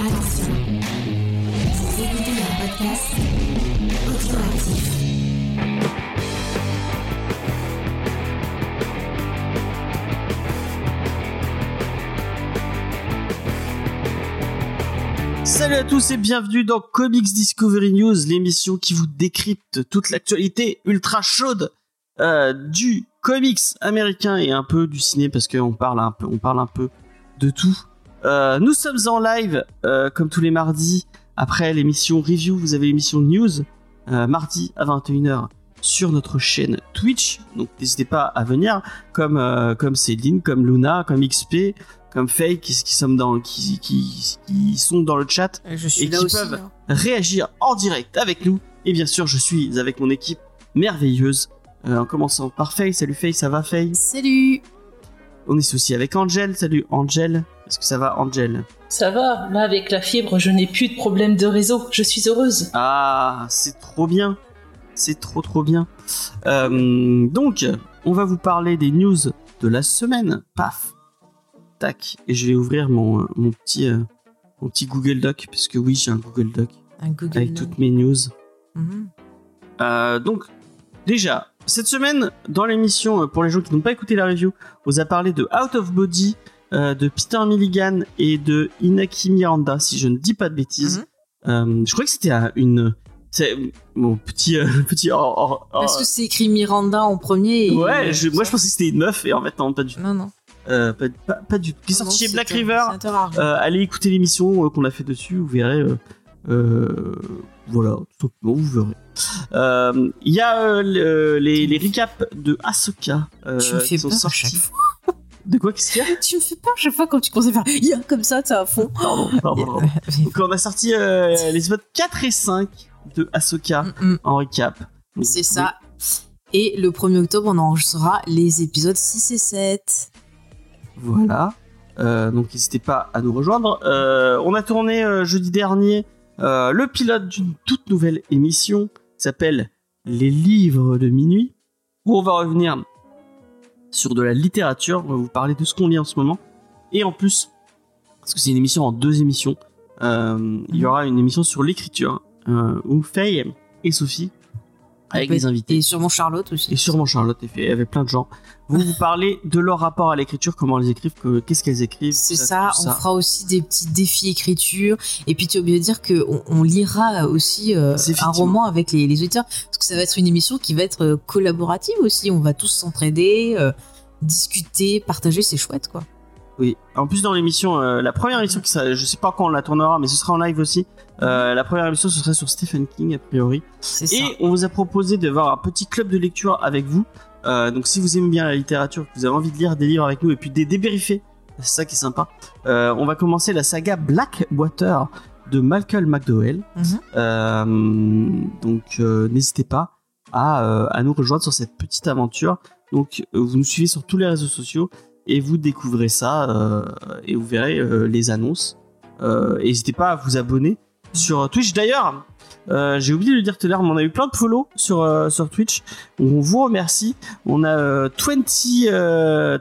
Attention, vous écoutez un. Salut à tous et bienvenue dans Comics Discovery News, l'émission qui vous décrypte toute l'actualité ultra chaude euh, du comics américain et un peu du ciné parce qu'on parle un peu, on parle un peu de tout. Euh, nous sommes en live euh, comme tous les mardis. Après l'émission review, vous avez l'émission news euh, mardi à 21h sur notre chaîne Twitch. Donc n'hésitez pas à venir comme comme Céline, comme Luna, comme XP, comme Fake qui, qui sont dans qui, qui, qui sont dans le chat Je suis Et là qui aussi. peuvent- hein. réagir en direct avec nous. Et bien sûr, je suis avec mon équipe merveilleuse. En commençant par Faye. Salut Faye, ça va Faye? Salut On est aussi avec Angel. Salut Angel. Est-ce que ça va Angel Ça va, là avec la fibre, je n'ai plus de problème de réseau, je suis heureuse. Ah, c'est trop bien. C'est trop trop bien. Euh, donc, on va vous parler des news de la semaine. Paf. Tac. Et je vais ouvrir mon, mon petit, euh, mon petit Google Doc. Parce que oui, j'ai un Google Doc Un Google avec Doc. toutes mes news. Mhm. Euh, donc, déjà, cette semaine, dans l'émission, pour les gens qui n'ont pas écouté la review, on vous a parlé de Out of Body, euh, de Peter Milligan et de Inaki Miranda, si je ne dis pas de bêtises. Mhm. Euh, je crois que c'était une. C'est mon petit. euh, petit or- or- or- Parce que c'est écrit Miranda en premier. et- Ouais, je- moi je pensais que c'était une meuf et en fait, non, pas du tout. Non, non. Euh, pas, pas, pas du tout. Qui est Non, sorti chez Black River. allez écouter l'émission qu'on a fait dessus, vous verrez. voilà, tout simplement, vous verrez. Il y a le- les, les recaps de Ahsoka qui sont sortis. De quoi Qu'est-ce qu'il y a Tu me fais peur chaque fois quand tu commences à faire Ya comme ça, t'es à fond. Pardon, pardon, pardon. Donc on a sorti euh, les épisodes 4 et 5 de Ahsoka Mm, mm. en recap. C'est ça. Et le 1er octobre, on enregistrera les épisodes 6 et 7. Voilà. Euh, donc n'hésitez pas à nous rejoindre. Euh, on a tourné euh, jeudi dernier le pilote d'une toute nouvelle émission qui s'appelle Les livres de minuit, où on va revenir sur de la littérature. On va vous parler de ce qu'on lit en ce moment. Et en plus, parce que c'est une émission en deux émissions, euh, il y aura une émission sur l'écriture euh, où Faye et Sophie, avec les invités, Et sûrement Charlotte aussi. et sûrement Charlotte et fait avec plein de gens, vont vous parler de leur rapport à l'écriture, comment elles écrivent, que- qu'est-ce qu'elles écrivent. C'est ça, on fera aussi des petits défis écriture. Et puis tu as oublié de dire qu'on on lira aussi euh, un roman avec les, les auteurs. Parce que ça va être une émission qui va être euh, collaborative aussi. On va tous s'entraider, euh, discuter, partager, c'est chouette quoi. Oui. En plus, dans l'émission, euh, la première émission, qui sera- je sais pas quand on la tournera, mais ce sera en live aussi. Euh, la première émission, ce serait sur Stephen King, a priori. Ça. Et on vous a proposé de voir un petit club de lecture avec vous. Euh, donc, si vous aimez bien la littérature, que vous avez envie de lire des livres avec nous et puis de les débriefer, c'est ça qui est sympa. Euh, on va commencer la saga Blackwater de Malcolm McDowell. Mhm. Donc n'hésitez pas à, à nous rejoindre sur cette petite aventure. Donc vous nous suivez sur tous les réseaux sociaux et vous découvrez ça euh, et vous verrez euh, les annonces. Euh, N'hésitez pas à vous abonner sur Twitch. D'ailleurs, euh, j'ai oublié de le dire tout à l'heure, mais on a eu plein de follow sur, euh, sur Twitch. On vous remercie. On a euh, 20, euh,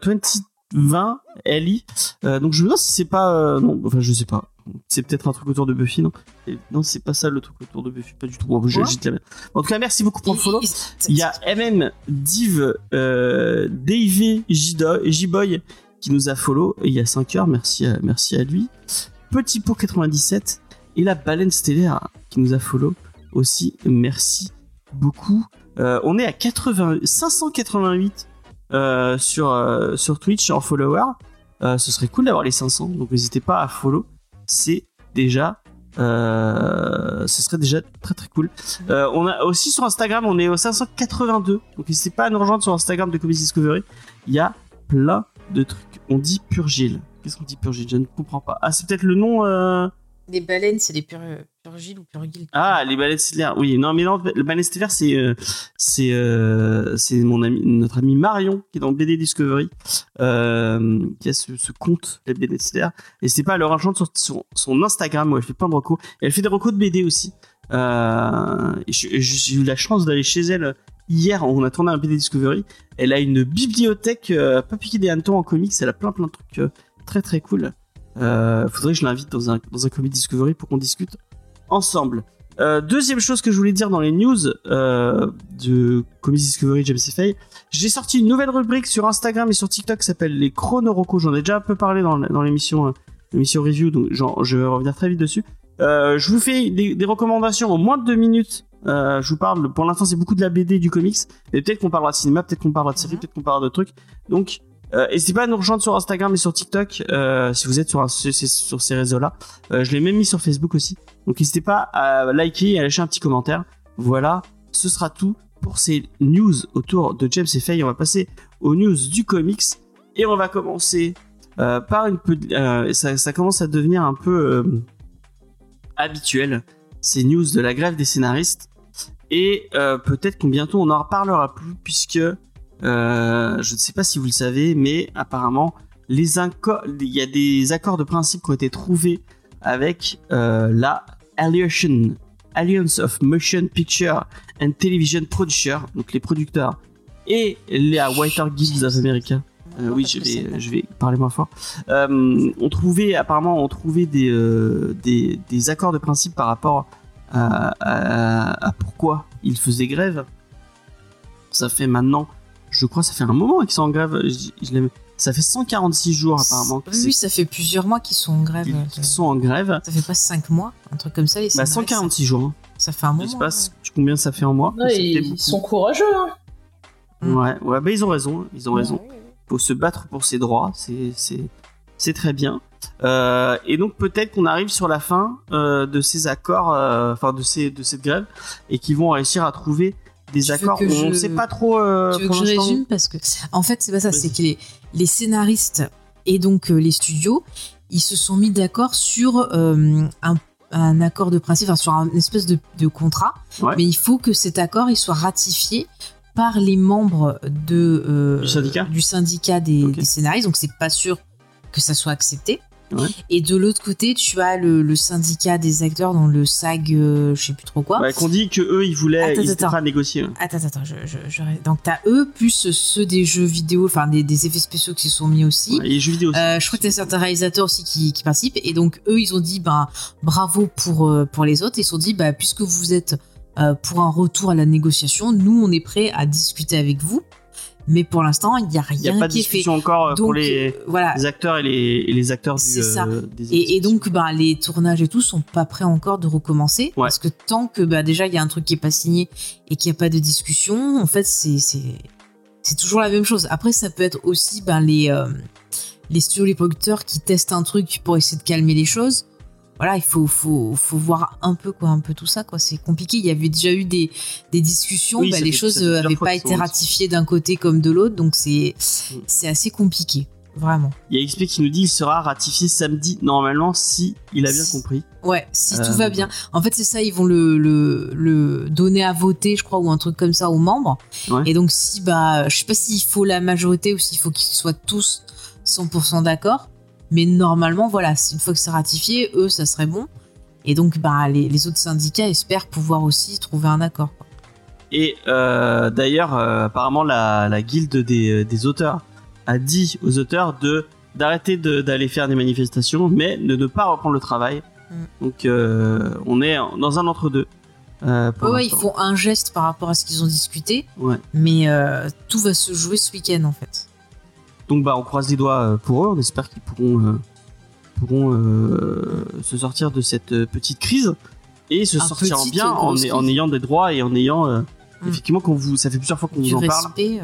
2020 LI. Euh, donc je me demande si c'est pas... euh, non, enfin je sais pas. C'est peut-être un truc autour de Buffy, non Non, c'est pas ça le truc autour de Buffy, pas du tout. En tout cas, merci beaucoup pour le follow. Il y a MM Div euh, Dave J-Boy qui nous a follow il y a 5 heures. Merci à, merci à lui. Petit pot 97 et la baleine stellaire qui nous a follow aussi. Merci beaucoup. Euh, on est à 80, 588 euh, sur, euh, sur Twitch en follower. Ce serait cool d'avoir les 500, donc n'hésitez pas à follow. C'est déjà, ce serait déjà très très cool. On a aussi sur Instagram, on est au 582. Donc n'hésitez pas à nous rejoindre sur Instagram de Comics Discovery. Il y a plein de trucs. On dit Purgile. Qu'est-ce qu'on dit Purgile Je ne comprends pas. Ah, c'est peut-être le nom. Euh, Les baleines, c'est les pur purgiles ou purgiles. Ah, les baleines stellaires. Oui, non, mais non, le baleine stellaire, c'est euh, c'est euh, c'est mon ami, notre ami Marion qui est dans BD Discovery, euh, qui a ce, ce compte les BD stellaires. Et c'est pas à leur rejoindre sur son, son Instagram où elle fait plein de recos. Et elle fait des recos de BD aussi. Euh, j'ai eu la chance d'aller chez elle hier. On a tourné un BD Discovery. Elle a une bibliothèque euh, pas piquée des hannetons en comics. Elle a plein plein de trucs euh, très très cool. Euh, faudrait que je l'invite dans un, dans un Comedy Discovery pour qu'on discute ensemble. Euh, deuxième chose que je voulais dire dans les news euh, de Comedy Discovery James Fay, j'ai sorti une nouvelle rubrique sur Instagram et sur TikTok qui s'appelle les chronorocos. J'en ai déjà un peu parlé dans, dans l'émission euh, l'émission review, donc je vais revenir très vite dessus. Euh, je vous fais des, des recommandations en moins de deux minutes. Euh, je vous parle, pour l'instant c'est beaucoup de la BD, du comics, mais peut-être qu'on parlera de cinéma, peut-être qu'on parlera de série, peut-être qu'on parlera de trucs. Donc euh, n'hésitez pas à nous rejoindre sur Instagram et sur TikTok euh, si vous êtes sur, ces réseaux-là. Euh, je l'ai même mis sur Facebook aussi. Donc n'hésitez pas à liker et à lâcher un petit commentaire. Voilà, ce sera tout pour ces news autour de James et Faye. On va passer aux news du comics et on va commencer par une peu, ça, commence à devenir un peu habituel. Ces news de la grève des scénaristes et peut-être qu'on bientôt on en reparlera plus puisque euh, je ne sais pas si vous le savez, mais apparemment, les il y a des accords de principe qui ont été trouvés avec euh, la Alliance, Alliance of Motion Picture and Television Producers, donc les producteurs, et la Whiter Guilds of America. Euh, oui, je vais, je vais parler moins fort. Euh, on trouvait, apparemment, on trouvait des, des, accords de principe par rapport à pourquoi ils faisaient grève. Ça fait maintenant je crois que ça fait un moment qu'ils sont en grève. Je- je l'ai- ça fait 146 jours apparemment Oui, ça fait plusieurs mois qu'ils sont en grève. qu'ils qu'ils sont en grève. Ça fait pas 5 mois, un truc comme ça. Les Bah, scénaristes, 146 jours. hein. Ça fait un moment. Je sais pas ouais. combien ça fait en mois. Ouais, ils, beaucoup. sont courageux. Hein. Mm. Ouais, ouais, bah ils ont raison. Ils ont raison. Faut se battre pour ses droits. C'est, c'est, c'est très bien. Euh, et donc peut-être qu'on arrive sur la fin euh, de ces accords, euh, enfin de ces, de cette grève, et qu'ils vont réussir à trouver des accords. que On ne je- sait pas trop. euh, Tu veux pour que je résume Parce que, en fait, c'est pas ça. C'est que les, les scénaristes et donc euh, les studios, ils se sont mis d'accord sur euh, un, un accord de principe, enfin, sur un espèce de, de contrat. Ouais. Mais il faut que cet accord il soit ratifié par les membres de, euh, Du syndicat du syndicat des, des scénaristes. Donc, c'est pas sûr que ça soit accepté. Ouais. Et de l'autre côté, tu as le, le syndicat des acteurs dans le SAG, euh, je sais plus trop quoi. Ouais, qu'on dit que eux ils voulaient, Attends, ils attends. à négocier. Attends, attends, je, je, je- donc t'as eux plus ceux des jeux vidéo, enfin des, des effets spéciaux qui se sont mis aussi. Ouais, et les jeux vidéo aussi. Euh, je crois que t'as certains réalisateurs aussi qui, qui participent et donc eux ils ont dit ben bravo pour euh, pour les autres. Ils se sont dit bah puisque vous êtes euh, pour un retour à la négociation, nous on est prêt à discuter avec vous. Mais pour l'instant il y a Il n'y a rien pas de qui est fait. discussion encore euh, Donc pour les, voilà. les acteurs et les, et les acteurs du, C'est ça. euh, des Et, et donc, bah, les tournages et tout sont pas prêts encore de recommencer. Ouais. Parce que tant que bah, déjà il y a un truc qui est pas signé et qu'il n'y a pas de discussion, en fait, c'est toujours la même chose. Après, ça peut être aussi ben, les euh, les studios, les producteurs qui testent un truc pour essayer de calmer les choses. Voilà, il faut, faut, faut voir un peu quoi, un peu tout ça quoi. C'est compliqué. Il y avait déjà eu des, des discussions, Oui, bah, les fait- choses ça fait euh, pas été Mm. ratifiées d'un côté comme de l'autre, donc c'est c'est assez compliqué, vraiment. Il y a XP qui nous dit il sera ratifié samedi normalement si il a bien compris. Ouais, si Euh, tout va bien. En fait, c'est ça, ils vont le, le, le donner à voter, je crois, ou un truc comme ça aux membres. Ouais. Et donc, si, bah, je sais pas s'il faut la majorité ou s'il faut qu'ils soient tous 100% d'accord. Mais normalement, voilà, une fois que c'est ratifié, eux, ça serait bon. Et donc, bah, les, les autres syndicats espèrent pouvoir aussi trouver un accord. quoi. Et euh, d'ailleurs, euh, apparemment, la, la guilde des, des auteurs a dit aux auteurs de d'arrêter de- d'aller faire des manifestations, mais de ne pas reprendre le travail. Mm. Donc, euh, on est dans un entre-deux. euh, Ouais, ils font un geste par rapport à ce qu'ils ont discuté. Ouais. Mais euh, tout va se jouer ce week-end, en fait. Donc, bah, on croise les doigts euh, pour eux. On espère qu'ils pourront, euh, pourront euh, se sortir de cette petite crise et se Un sortir en petite, bien en, ayant des droits et en ayant. euh, Mm. Effectivement, quand vous, ça fait plusieurs fois qu'on vous en parle. euh,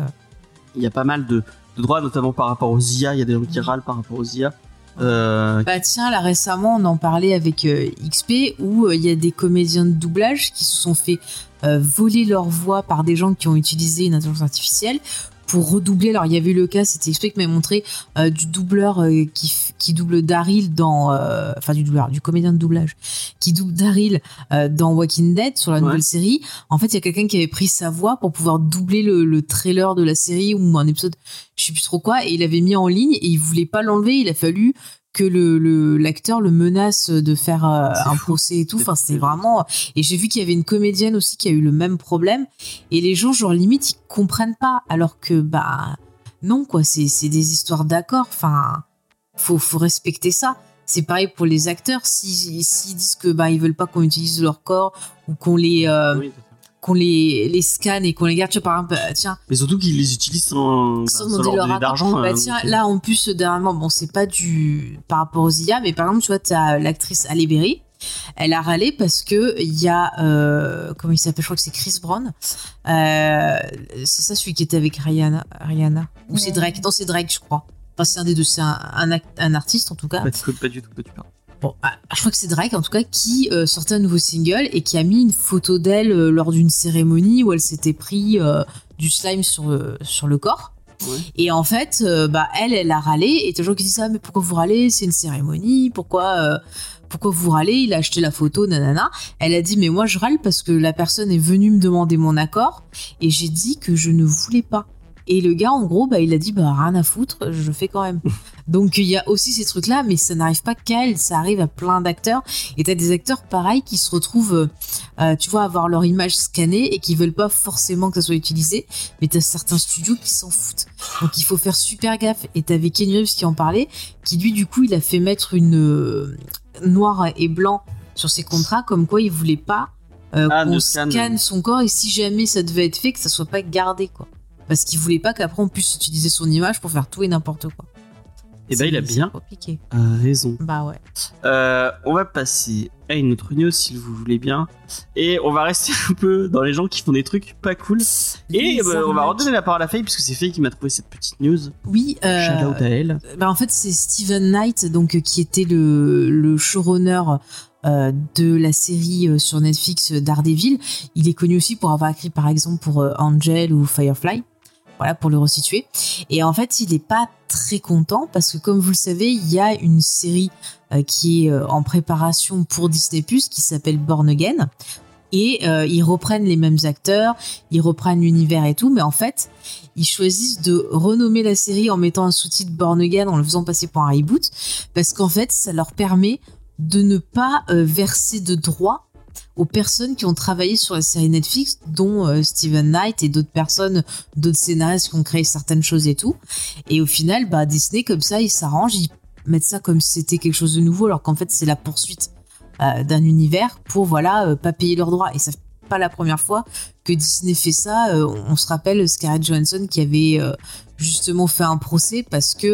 il y a pas mal de, de droits, notamment par rapport aux IA. Il y a des gens qui râlent par rapport aux IA. Bah tiens, là récemment, on en parlait avec XP où il y a des comédiens de doublage qui se sont fait voler leur voix par des gens qui ont utilisé une intelligence artificielle pour redoubler. Alors il y avait eu le cas, c'était XP qui m'avait montré euh, du doubleur euh, qui, qui double Daryl dans, euh, enfin du doubleur, du comédien de doublage qui double Daryl euh, dans Walking Dead sur la Ouais. nouvelle série. En fait, il y a quelqu'un qui avait pris sa voix pour pouvoir doubler le, le trailer de la série ou un épisode, je sais plus trop quoi, et il avait mis en ligne et il voulait pas l'enlever. Il a fallu que le l'acteur le menace de faire euh, un fou. procès et tout. Enfin, c'est vraiment. Et j'ai vu qu'il y avait une comédienne aussi qui a eu le même problème. Et les gens, genre limite, ils comprennent pas. Alors que bah non quoi, c'est c'est des histoires d'accord. Enfin, faut faut respecter ça. c'est pareil pour les acteurs. S'ils s'ils disent que bah ils veulent pas qu'on utilise leur corps ou qu'on les euh, Oui. Qu'on les les scanne et qu'on les garde, tu vois, par exemple, euh, tiens, Mais surtout qu'ils les utilisent sans, Sans sans demander leur d'argent. Bah euh, tiens, là en plus dernièrement, bon c'est pas du par rapport aux IA, mais par exemple tu vois t'as l'actrice Halle Berry, elle a râlé parce que il y a euh, comment il s'appelle, je crois que c'est Chris Brown, euh, c'est ça celui qui était avec Rihanna, Rihanna? Ou c'est. Drake, non c'est Drake je crois. Enfin c'est un des deux, c'est un, un, artiste en tout cas. Pas, pas du tout, pas du tout. Bon, ah, je crois que c'est Drake en tout cas qui euh, sortait un nouveau single et qui a mis une photo d'elle euh, lors d'une cérémonie où elle s'était pris euh, du slime sur le, sur le corps. Ouais. Et en fait, bah elle, elle a râlé et gens qui disent ah mais pourquoi vous râlez? C'est une cérémonie, pourquoi pourquoi vous râlez? Il a acheté la photo, nanana. Elle a dit mais moi je râle parce que la personne est venue me demander mon accord et j'ai dit que je ne voulais pas. Et le gars, en gros, bah, il a dit, bah, rien à foutre, je le fais quand même. Donc, il y a aussi ces trucs-là, mais ça n'arrive pas qu'à elle, ça arrive à plein d'acteurs. Et t'as des acteurs, pareil, qui se retrouvent, euh, tu vois, avoir leur image scannée et qui veulent pas forcément que ça soit utilisé. Mais t'as certains studios qui s'en foutent. Donc, il faut faire super gaffe. Et t'avais Kenny Reeves qui en parlait, qui lui, du coup, il a fait mettre une euh, noir et blanc sur ses contrats, comme quoi il voulait pas euh, Ah, qu'on de scan. scanne son corps et si jamais ça devait être fait, que ça soit pas gardé, quoi. Parce qu'il voulait pas qu'après on puisse utiliser son image pour faire tout et n'importe quoi. Et ben il a bien compliqué. euh, raison. Bah ouais. Euh, on va passer à une autre news si vous voulez bien. Et on va rester un peu dans les gens qui font des trucs pas cool. Et bah, on va redonner la parole à Faye puisque c'est Faye qui m'a trouvé cette petite news. Oui, euh, Shout out à elle. bah en fait c'est Steven Knight donc euh, qui était le, le showrunner euh, de la série euh, sur Netflix euh, Daredevil. Il est connu aussi pour avoir écrit par exemple pour euh, Angel ou Firefly. Pour le resituer. Et en fait, il n'est pas très content parce que comme vous le savez, il y a une série euh, qui est euh, en préparation pour Disney Plus qui s'appelle Born Again. Et euh, ils reprennent les mêmes acteurs, ils reprennent l'univers et tout, mais en fait, ils choisissent de renommer la série en mettant un sous-titre Born Again en le faisant passer pour un reboot, parce qu'en fait, ça leur permet de ne pas verser de droits aux personnes qui ont travaillé sur la série Netflix, dont euh, Steven Knight et d'autres personnes, d'autres scénaristes qui ont créé certaines choses et tout. Et au final, bah, Disney, comme ça, ils s'arrangent, ils mettent ça comme si c'était quelque chose de nouveau, alors qu'en fait, c'est la poursuite euh, d'un univers pour, voilà, euh, pas payer leurs droits. Et ça pas la première fois que Disney fait ça. Euh, on se rappelle Scarlett Johansson qui avait euh, justement fait un procès parce que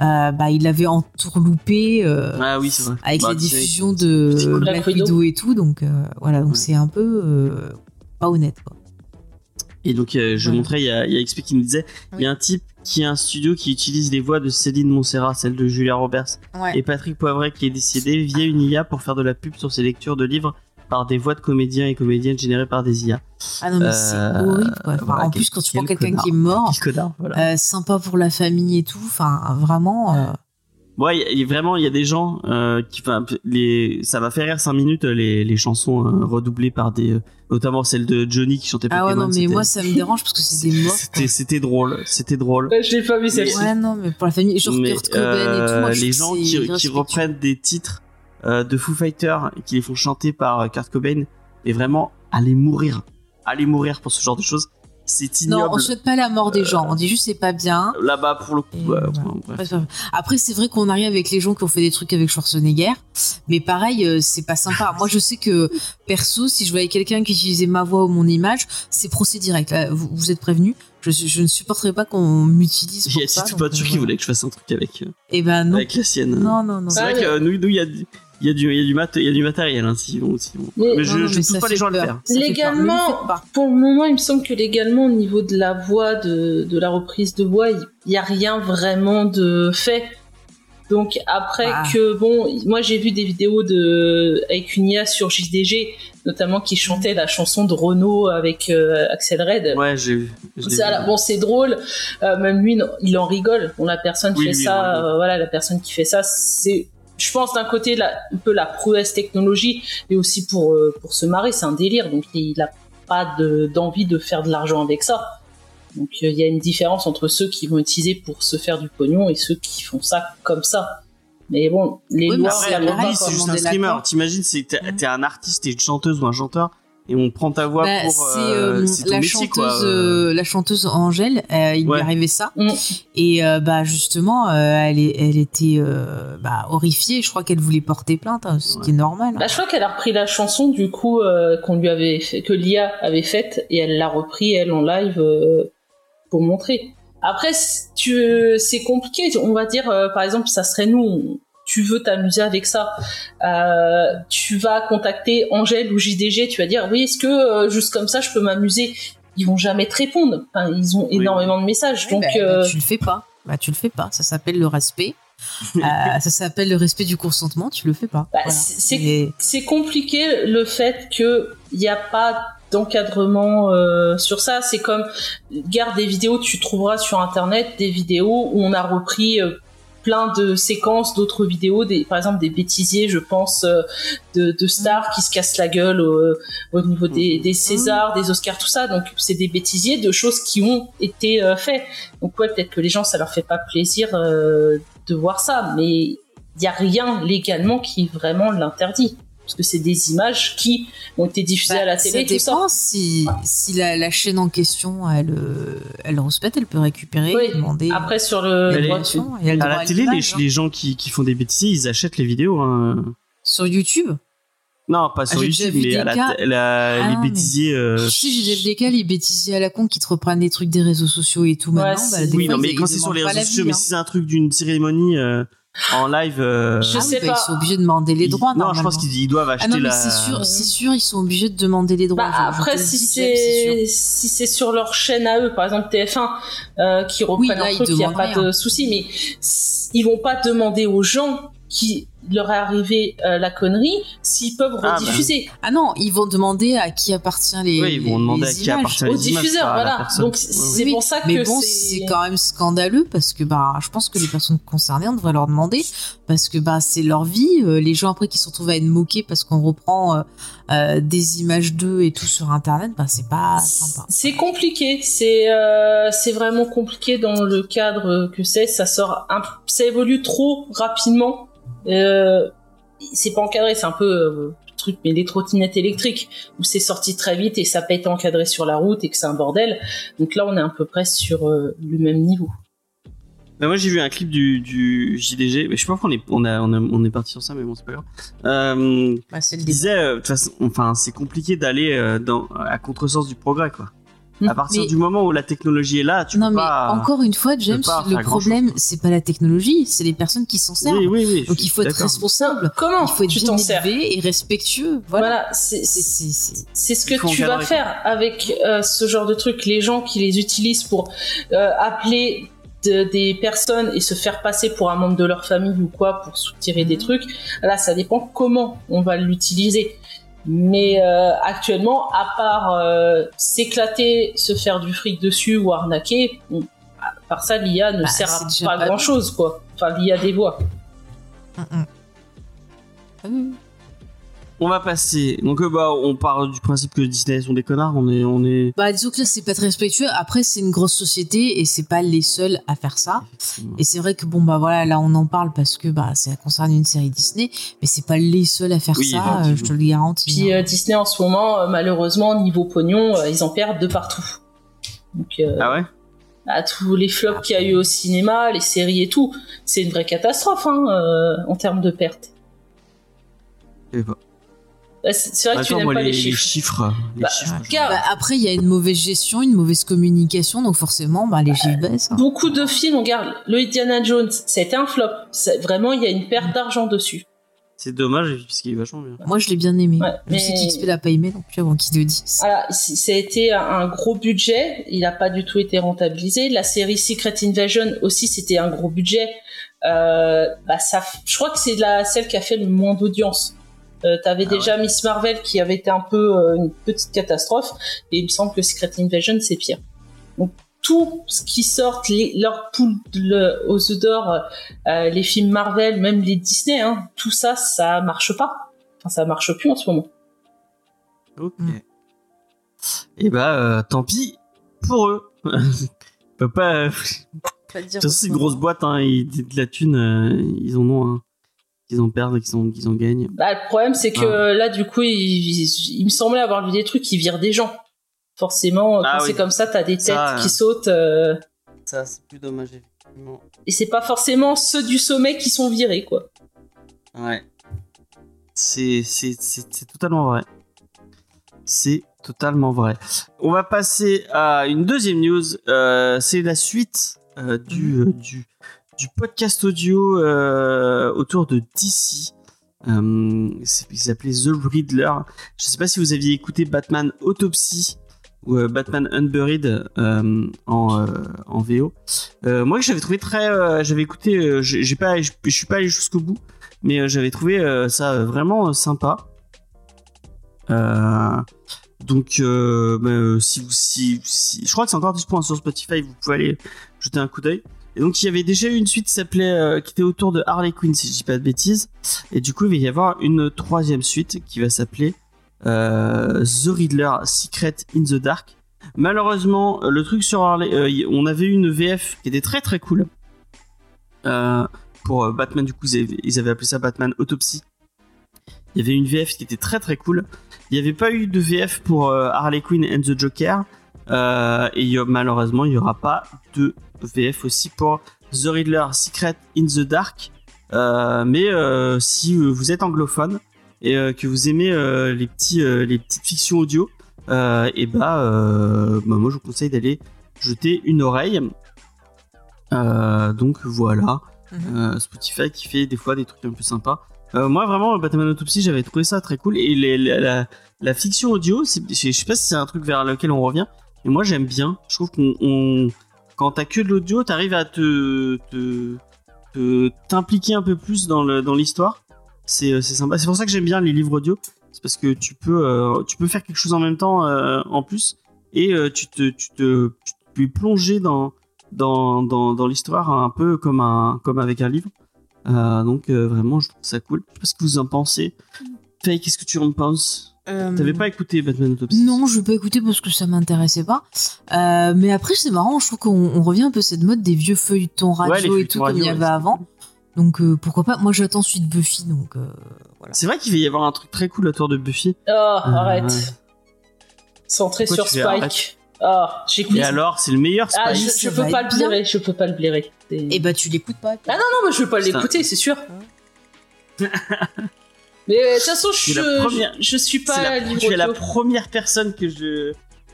euh, bah, il avait entourloupé euh, Ah oui, c'est vrai. avec Bah, la diffusion de. Black Widow. Et tout. Donc euh, voilà, donc Ouais. c'est un peu euh, pas honnête. Quoi. Et donc, euh, je Ouais. montrais, il y a, il y a XP qui nous disait il y a un type qui a un studio qui utilise les voix de Céline Montserrat, celle de Julia Roberts, et Patrick Poivret qui est décédé via une IA pour faire de la pub sur ses lectures de livres par des voix de comédiens et comédiennes générées par des IA. Ah non, mais Euh, c'est horrible. Quoi. Enfin, voilà, en plus, quand tu prends quelqu'un qui est mort, Quel connard, voilà. euh, sympa pour la famille et tout. Enfin, vraiment. euh, Ouais, y y vraiment, il y a des gens euh, qui, enfin, les, ça m'a fait rire 5 minutes les, les chansons euh, redoublées par des, euh, notamment celle de Johnny qui chantait Ah ouais, Pokémon. non, mais moi, ça me dérange parce que c'est des morts. C'était, c'était drôle, c'était drôle. Ouais, je l'ai pas vu celle-ci. Ouais, non, mais pour la famille, genre Mais, Kurt Cobain et tout. euh, Moi, je les gens qui, qui reprennent des titres euh, de Foo Fighters et qui les font chanter par euh, Kurt Cobain, et vraiment, allez mourir, allez mourir pour ce genre de choses. C'est Non, ignoble. on souhaite pas la mort des gens. On dit juste c'est pas bien. Là-bas, pour le coup, ouais, bref. Bref. Après, c'est vrai qu'on arrive avec les gens qui ont fait des trucs avec Schwarzenegger, mais pareil, euh, c'est pas sympa. Moi, je sais que perso, si je voyais quelqu'un qui utilisait ma voix ou mon image, c'est procès direct. Là, vous, vous êtes prévenus. Je, je ne supporterai pas qu'on m'utilise Il y a Poiture euh, qui voulait que je fasse un truc avec, Eh ben non, avec la sienne? non, non, non. C'est Ah, vrai que ouais. euh, nous, nous, il y a, il y a du, il y a du mat, il y a du matériel, hein, si on- si on- Mais- mais je, Non, non, je mais pousse ça pas les gens à le faire. Ça. Légalement. Pour le moment, il me semble que légalement, au niveau de la voix, de, de la reprise de voix, il n'y a rien vraiment de fait. Donc après Ah. que, bon, moi j'ai vu des vidéos de avec une IA sur JDG, notamment qui chantait la chanson de Renault avec euh, Axel Red. Ouais, j'ai vu. je l'ai C'est- vu. bon, c'est drôle. Euh, même lui, non, il en rigole. Bon, la personne Oui, fait ça. euh, voilà, la personne qui fait ça, c'est, je pense d'un côté la, un peu la prouesse technologie, mais aussi pour euh, pour se marrer, c'est un délire. Donc il a pas de- d'envie de faire de l'argent avec ça. Donc euh, il y a une différence entre ceux qui vont utiliser pour se faire du pognon et ceux qui font ça comme ça. Mais bon, les Oui, lois, c'est juste un streamer. T'imagines, c'est t'es t'es un artiste, t'es une chanteuse ou un chanteur, et on prend ta voix Bah, pour. c'est euh, euh, c'est ton la métier, chanteuse, quoi. euh, la chanteuse Angèle. euh, il lui Ouais. arrivé ça. Mm. Et euh, bah justement, euh, elle, est, elle était euh, bah, horrifiée. Je crois qu'elle voulait porter plainte, hein, ce qui est normal. Bah, je crois qu'elle a repris la chanson du coup euh, qu'on lui avait fait, que Lia avait faite et elle l'a repris elle en live euh, pour montrer. Après, c'est compliqué. On va dire, euh, par exemple, ça serait nous. Tu veux t'amuser avec ça, euh, tu vas contacter Angèle ou JDG. Tu vas dire, oui, est-ce que euh, juste comme ça, je peux m'amuser? Ils vont jamais te répondre. Enfin, ils ont énormément de messages, donc. Bah, bah, euh, tu le fais pas. Bah tu le fais pas. Ça s'appelle le respect. Euh, ça s'appelle le respect du consentement. Tu le fais pas. Bah, Voilà. c'est- Et- compliqué le fait que il n'y a pas d'encadrement euh, sur ça. C'est comme garde des vidéos, tu trouveras sur internet des vidéos où on a repris euh, plein de séquences d'autres vidéos, des, par exemple des bêtisiers, je pense, euh, de, de stars qui se cassent la gueule au, au niveau des, des Césars, des Oscars, tout ça. Donc c'est des bêtisiers de choses qui ont été euh, faites. Donc ouais, peut-être que les gens ça leur fait pas plaisir euh, de voir ça, mais il y a rien légalement qui vraiment l'interdit. Parce que c'est des images qui ont été diffusées Bah, à la télé, ça tout ça. dépend si, si la, la chaîne en question elle, euh, elle respecte, elle peut récupérer, Oui. demander. Après sur le Mais droit elle À la télé, les, hein. les gens qui, qui font des bêtises, ils achètent les vidéos. hein. Sur YouTube? Non, pas sur déjà YouTube, mais à la, la- Ah, les mais- bêtisiers. euh, Si j'ai déjà vu des cas, les bêtisiers à la con qui te reprennent des trucs des réseaux sociaux et tout Ouais, maintenant. bah, des Oui, fois, non, mais quand c'est sur les réseaux sociaux, mais hein. si c'est un truc d'une cérémonie euh, en live. euh, Je Ah sais oui, bah, pas. Ils sont obligés de demander les ils- droits. Non, je pense qu'ils ils doivent acheter Ah non, mais la. c'est sûr, c'est sûr, ils sont obligés de demander les droits. Bah, après, si c'est si c'est sur leur chaîne à eux, par exemple TF1, euh, qui reprennent là, un ils truc, il n'y a pas rien. de souci, mais ils vont pas demander aux gens qui leur est arrivé euh, la connerie s'ils peuvent Ah, rediffuser. Ah non, ils vont demander à qui appartient les. Oui, ils vont demander les à qui images. appartient Aux les images, diffuseurs, voilà. Donc c'est Oui, pour ça mais que bon, c'est c'est quand même scandaleux parce que bah, je pense que les personnes concernées, on devrait leur demander parce que bah, c'est leur vie. Euh, les gens après qui se retrouvent à être moqués parce qu'on reprend euh, euh, des images d'eux et tout sur Internet, bah, c'est pas sympa. C'est compliqué, c'est euh, c'est vraiment compliqué dans le cadre que c'est. Ça sort, un, ça évolue trop rapidement. Euh, c'est pas encadré, c'est un peu euh, truc, mais les trottinettes électriques où c'est sorti très vite et ça peut être encadré sur la route et que c'est un bordel. Donc là, on est à peu près sur euh, le même niveau. Bah, moi j'ai vu un clip du, du JDG, mais je sais pas pourquoi on est, on, a, on, a- on est parti sur ça, mais bon c'est pas grave. Euh, Bah, le disait, euh, de toute façon, enfin c'est compliqué d'aller euh, dans à contresens du progrès quoi. Mm. À partir Mais- du moment où la technologie est là, tu non peux mais pas. encore une fois, James, le problème c'est pas la technologie, c'est les personnes qui s'en servent. Oui, oui, oui. Donc il faut être responsable. Comment Il faut être tu bien élevé et respectueux. Voilà. Voilà, c'est C'est- c'est- c'est- c'est- c'est ce que tu vas faire avec euh, ce genre de truc. Les gens qui les utilisent pour euh, appeler de- des personnes et se faire passer pour un membre de leur famille ou quoi pour soutirer des Mhm. trucs, là ça dépend comment on va l'utiliser. Mais euh, actuellement, à part euh, s'éclater, se faire du fric dessus ou arnaquer, on- à part ça, l'IA ne Bah, sert à pas, pas grand chose quoi. Enfin, l'IA des voix. Mm, mm. Oui. On va passer. Donc euh, bah on part du principe que Disney sont des connards. On est, on est. Bah, disons que là, c'est pas très respectueux. Après, c'est une grosse société et c'est pas les seuls à faire ça. Et c'est vrai que bon, bah voilà, là, on en parle parce que bah, ça concerne une série Disney, mais c'est pas les seuls à faire Oui, ça, euh, je te le garantis. Puis hein. euh, Disney en ce moment, malheureusement, niveau pognon, euh, ils en perdent de partout. Donc, euh, Ah ouais? à tous les flops qu'il y a eu au cinéma, les séries et tout, c'est une vraie catastrophe hein, euh, en termes de pertes. Je sais Là, C'est vrai que tu Attends, n'aimes moi pas les, les les chiffres. chiffres. Les Bah, chiffres. Bah, après, il y a une mauvaise gestion, une mauvaise communication, donc forcément, bah, les chiffres baissent. hein. beaucoup de films, on regarde le Indiana Jones, ça a été un flop. Vraiment, il y a une perte d'argent dessus. C'est dommage puisqu'il est vachement bien. Moi, je l'ai bien aimé. Ouais, je sais mais- qu'XP l'a pas aimé, donc puis avant qu'il le dise. Voilà, ça a été un- gros budget, il n'a pas du tout été rentabilisé. La série Secret Invasion aussi, c'était un gros budget. Euh, bah ça, je crois que c'est la celle qui a fait le moins d'audience. Euh, T'avais Ah déjà Miss Marvel qui avait été un peu euh, une petite catastrophe, et il me semble que Secret Invasion c'est pire. Donc tout ce qui sort, les, leur poule le- aux œufs d'or, euh, les films Marvel, même les Disney, hein, tout ça, ça marche pas. Enfin, ça marche plus en ce moment. Ok. Mm. Et bah euh, tant pis pour eux. On peut pas. euh, De Pas dire toute façon, c'est une grosse boîte, hein, ils, de la thune, euh, ils en ont un. Qu'ils en perdent et qu'ils en, qu'ils en gagnent. Bah, le problème, c'est que Ah. là, du coup, il, il- il me semblait avoir vu des trucs qui virent des gens. Forcément, Ah quand oui. c'est comme ça, t'as des têtes Ça, qui euh. sautent. euh, Ça, c'est plus dommage, effectivement. et c'est pas forcément ceux du sommet qui sont virés, quoi. Ouais. C'est, c'est, c'est, c'est totalement vrai. C'est totalement vrai. On va passer à une deuxième news. Euh, c'est la suite euh, du, euh, du, du podcast audio euh, autour de DC. Euh, il s'appelait The Riddler. Je sais pas si vous aviez écouté Batman Autopsy ou euh, Batman Unburied euh, en, en VO. Moi, j'avais trouvé très. j'avais écouté. j'ai pas, je suis pas allé jusqu'au bout mais j'avais trouvé ça vraiment sympa. Donc, bah, si vous, si, si- je crois que c'est encore disponible sur Spotify, vous pouvez aller jeter un coup d'œil. Et donc, il y avait déjà eu une suite qui s'appelait, euh, qui était autour de Harley Quinn, si je dis pas de bêtises. Et du coup, il va y avoir une troisième suite qui va s'appeler euh, The Riddler Secret in the Dark. Malheureusement, euh, le truc sur Harley, on avait une VF qui était très très cool. Pour Batman, du coup, ils avaient, appelé ça Batman Autopsy. Il y avait une VF qui était très très cool. Il n'y avait pas eu de VF pour Harley Quinn and the Joker. Et malheureusement, il n'y aura pas de VF aussi pour The Riddler Secret in the Dark. Euh, mais euh, si euh, vous êtes anglophone et que vous aimez les, petits, les petites fictions audio, et bah, euh, bah, moi je vous conseille d'aller jeter une oreille. Donc voilà. Mhm. Spotify qui fait des fois des trucs un peu sympas. Euh, moi vraiment Batman Autopsy j'avais trouvé ça très cool et les- la, la- la fiction audio, je sais pas si c'est un truc vers lequel on revient, mais moi j'aime bien. Je trouve qu'on on- quand t'as que de l'audio, t'arrives à te t'impliquer un peu plus dans l'histoire. C'est euh, c'est sympa. C'est pour ça que j'aime bien les livres audio. C'est parce que tu peux euh, tu peux faire quelque chose en même temps euh, en plus et tu te tu te tu peux plonger dans dans, dans, l'histoire un peu comme un comme avec un livre. Donc vraiment je trouve ça cool. Je sais pas ce que vous en pensez. Faye, qu'est-ce que tu en penses? Euh, T'avais pas écouté Batman Autopsy Non, je vais pas écouter parce que ça m'intéressait pas. Euh, mais après, c'est marrant, je trouve qu'on on revient un peu à cette mode des vieux feuilletons radio Ouais, et tout comme il y radio, avait ouais, avant. Donc euh, pourquoi pas? Moi, j'attends suite Buffy, donc euh, voilà. C'est vrai qu'il va y avoir un truc très cool autour de Buffy. Oh, arrête. ouais. Centré sur Spike. Ah, j'écoute. Et alors, c'est le meilleur Ah, Spike. je, ça je va peux pas le blairer, je peux pas le blairer. Et bah, tu l'écoutes pas. Ah non, non, mais je veux pas l'écouter, c'est sûr. Mais de toute façon, je, première- je, je suis pas la, livre tu es la première personne que je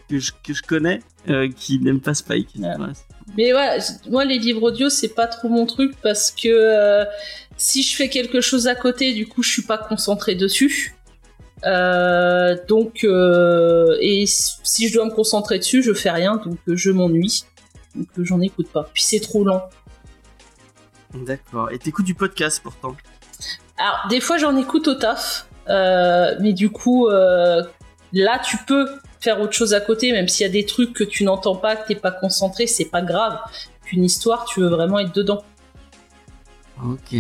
que je, que je connais euh, qui n'aime pas Spike. Ouais. Ouais. Mais ouais, moi les livres audio c'est pas trop mon truc parce que euh, si je fais quelque chose à côté, du coup je suis pas concentré dessus. Euh, donc et si je dois me concentrer dessus, je fais rien, donc je m'ennuie. Donc j'en écoute pas. Puis c'est trop lent. D'accord. Et t'écoutes du podcast pourtant. Alors des fois j'en écoute au taf, euh, mais du coup euh, là tu peux faire autre chose à côté, même s'il y a des trucs que tu n'entends pas, que t'es pas concentré, c'est pas grave. Une histoire, tu veux vraiment être dedans. Ok.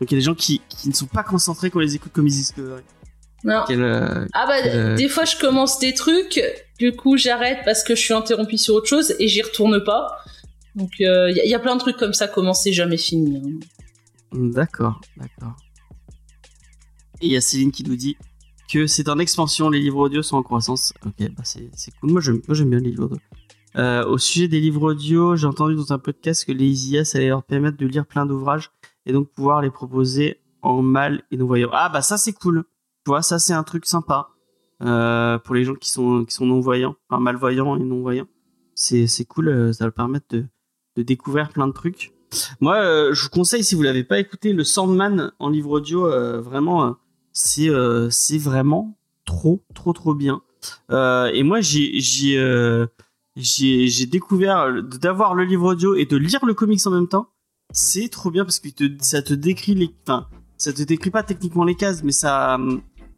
Donc il y a des gens qui, qui ne sont pas concentrés quand ils les écoutent comme ils Discovery. Non. Quel, euh, Ah bah des fois je commence des trucs, du coup j'arrête parce que je suis interrompu sur autre chose et j'y retourne pas. Donc il y, a- y a plein de trucs comme ça, commencer jamais fini. hein. D'accord, d'accord. Et il y a Céline qui nous dit que c'est en expansion, les livres audio sont en croissance. Ok, bah c'est cool. Moi j'aime bien les livres audio. Euh, au sujet des livres audio, j'ai entendu dans un podcast que les IAS allaient leur permettre de lire plein d'ouvrages et donc pouvoir les proposer en mal et non-voyants. Ah bah ça c'est cool. Tu vois, ça c'est un truc sympa euh, pour les gens qui sont, qui sont non-voyants, enfin malvoyants et non-voyants. C'est c'est cool, euh, ça va leur permettre de, de découvrir plein de trucs. Moi, je vous conseille, si vous l'avez pas écouté, le Sandman en livre audio, vraiment, c'est euh, c'est vraiment trop, trop, trop bien. Euh, et moi, j'ai j'ai euh, j'ai j'ai découvert d'avoir le livre audio et de lire le comics en même temps. C'est trop bien parce que te, ça te décrit les, enfin, ça te décrit pas techniquement les cases, mais ça,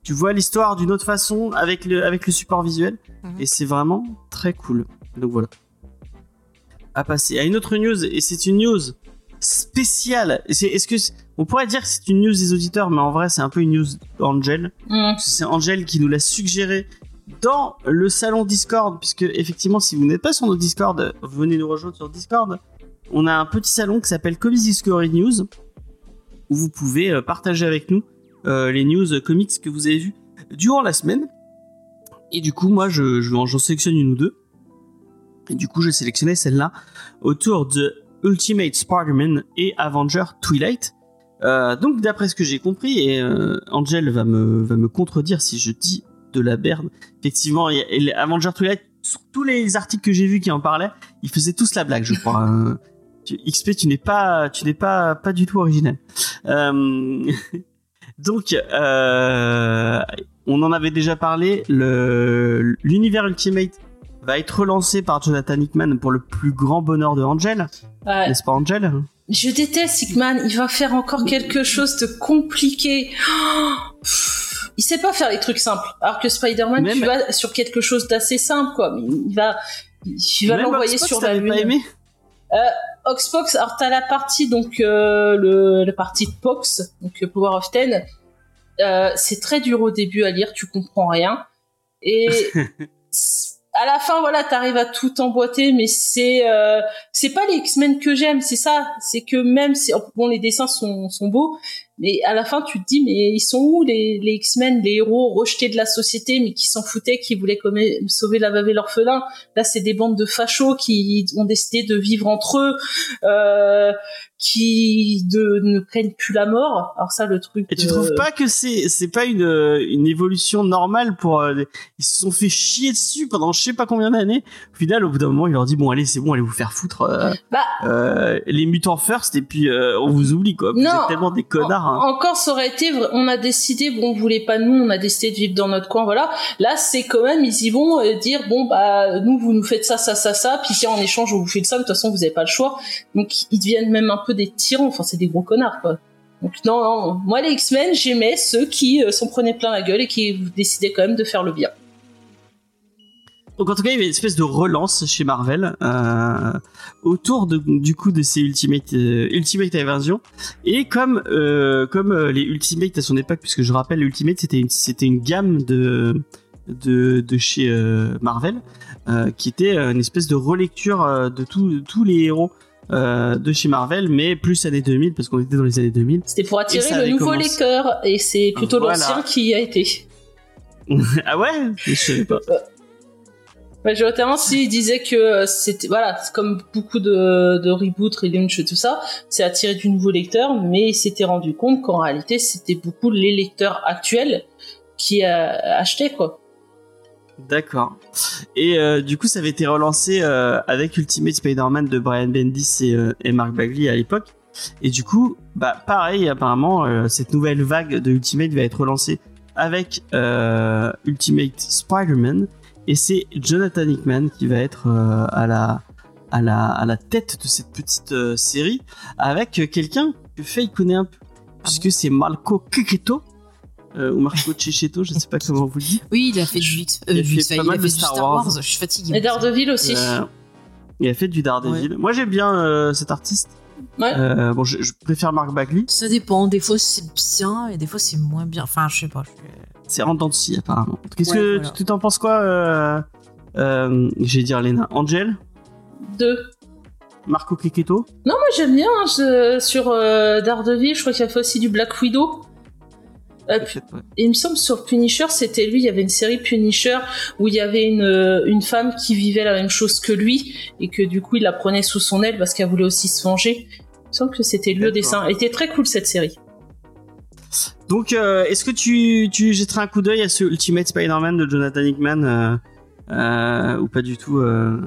tu vois l'histoire d'une autre façon avec le avec le support visuel Mhm. et c'est vraiment très cool. Donc voilà. À passer à une autre news et c'est une news spéciale. C'est- Est-ce que on pourrait dire que c'est une news des auditeurs, mais en vrai c'est un peu une news d'Angel. Que C'est Angel qui nous l'a suggéré dans le salon Discord, puisque effectivement, si vous n'êtes pas sur notre Discord, venez nous rejoindre sur Discord. On a un petit salon qui s'appelle Comics Discovery News. où vous pouvez euh, partager avec nous euh, les news comics que vous avez vus durant la semaine. Et du coup, moi, je, je j'en sélectionne une ou deux. Et du coup, j'ai sélectionné celle-là autour de Ultimate Spider-Man et Avenger Twilight. Euh, donc, d'après ce que j'ai compris, et euh, Angel va me, va me contredire si je dis de la berne, effectivement, il y a- et Avenger Twilight, sur tous les articles que j'ai vus qui en parlaient, ils faisaient tous la blague, je crois. Euh, tu- XP, tu n'es pas, tu n'es pas, pas du tout original. Euh, donc, on en avait déjà parlé. Le l'univers Ultimate va être relancé par Jonathan Hickman pour le plus grand bonheur de Angel, Ouais. n'est-ce pas Angel? Je déteste Hickman, il va faire encore quelque chose de compliqué. Oh, pff, il sait pas faire les trucs simples. Alors que Spider-Man, tu vas sur quelque chose d'assez simple, quoi. Mais il va, il va l'envoyer sur la lune. pas aimé Oxbox, alors t'as la partie donc euh, le la partie de Pox, donc euh, Power of Ten. Euh, c'est très dur au début à lire, tu comprends rien. Et à la fin, voilà, t'arrives à tout emboîter, mais c'est euh, c'est pas les X-Men que j'aime, c'est ça. C'est que même si bon, les dessins sont sont beaux, mais à la fin, tu te dis, mais ils sont où les, les X-Men, les héros rejetés de la société, mais qui s'en foutaient, qui voulaient sauver la veuve et l'orphelin? Là, c'est des bandes de fachos qui ont décidé de vivre entre eux, euh, qui de, ne craignent plus la mort. Alors ça, le truc. Et tu euh, trouves pas que c'est c'est pas une une évolution normale pour euh, ils se sont fait chier dessus pendant je sais pas combien d'années. Au final, au bout d'un moment, il leur dit bon allez c'est bon allez vous faire foutre euh, Bah, les mutants first et puis on vous oublie quoi. Vous Non. êtes tellement des connards. Encore, ça aurait été, on a décidé, bon, on voulait pas nous, on a décidé de vivre dans notre coin, voilà. Là, c'est quand même, ils y vont euh, dire, bon, bah, nous, vous nous faites ça, ça, ça, ça, puis tiens, en échange, on vous fait ça, de toute façon, vous avez pas le choix. Donc, ils deviennent même un peu des tyrans, enfin, c'est des gros connards, quoi. Donc, non, non, moi, les X-Men, j'aimais ceux qui euh, s'en prenaient plein la gueule et qui décidaient quand même de faire le bien. Donc en tout cas, il y avait une espèce de relance chez Marvel euh, autour de, du coup de ces Ultimate euh, Ultimate Invasion. Et comme euh, comme euh, les Ultimate à son époque, puisque je rappelle, les Ultimate c'était une c'était une gamme de de, de chez euh, Marvel euh, qui était une espèce de relecture euh, de tous tous les héros euh, de chez Marvel, mais plus années 2000 parce qu'on était dans les années 2000. C'était pour attirer le nouveau commencé. lecteur, et c'est plutôt Voilà. l'ancien qui y a été. ah ouais, je savais pas. Majoritairement, s'il disait que euh, c'était voilà, comme beaucoup de, de reboot, relaunch et tout ça, c'est attiré du nouveau lecteur, mais il s'était rendu compte qu'en réalité, c'était beaucoup les lecteurs actuels qui euh, achetaient quoi. D'accord. Et euh, du coup, ça avait été relancé avec Ultimate Spider-Man de Brian Bendis et, et Mark Bagley à l'époque. Et du coup, bah pareil, apparemment, cette nouvelle vague de Ultimate va être relancée avec Ultimate Spider-Man. Et c'est Jonathan Hickman qui va être euh, à la à la à la tête de cette petite euh, série avec euh, quelqu'un que Faye connaît un peu puisque c'est Marco Cecchetto euh, ou Marco Cecchetto, je sais pas comment vous le dites. Oui, il a fait du Il a fait pas mal de Star Star Wars. Wars. Je suis fatiguée. Et Daredevil aussi. Euh, il a fait du Daredevil. Moi j'aime bien euh, cet artiste. Ouais. Euh, bon, je, je préfère Mark Bagley. Ça dépend. Des fois c'est bien et des fois c'est moins bien. Enfin, je sais pas. je- C'est en dents de scie, apparemment. Qu'est-ce Ouais, que voilà. tu t'en penses quoi euh, euh, J'ai dire Lena. Angel? Deux. Marco Kiketo Non, moi j'aime bien hein, je- sur euh, Daredevil, je crois qu'il a fait aussi du Black Widow. Euh, ouais. Il me semble sur Punisher, c'était lui, il y avait une série Punisher où il y avait une, une femme qui vivait la même chose que lui et que du coup il la prenait sous son aile parce qu'elle voulait aussi se venger. Il me semble que c'était lui au dessin. Elle était très cool cette série. Donc, euh, est-ce que tu, tu jetterais un coup d'œil à ce Ultimate Spider-Man de Jonathan Hickman euh, euh, ou pas du tout, euh,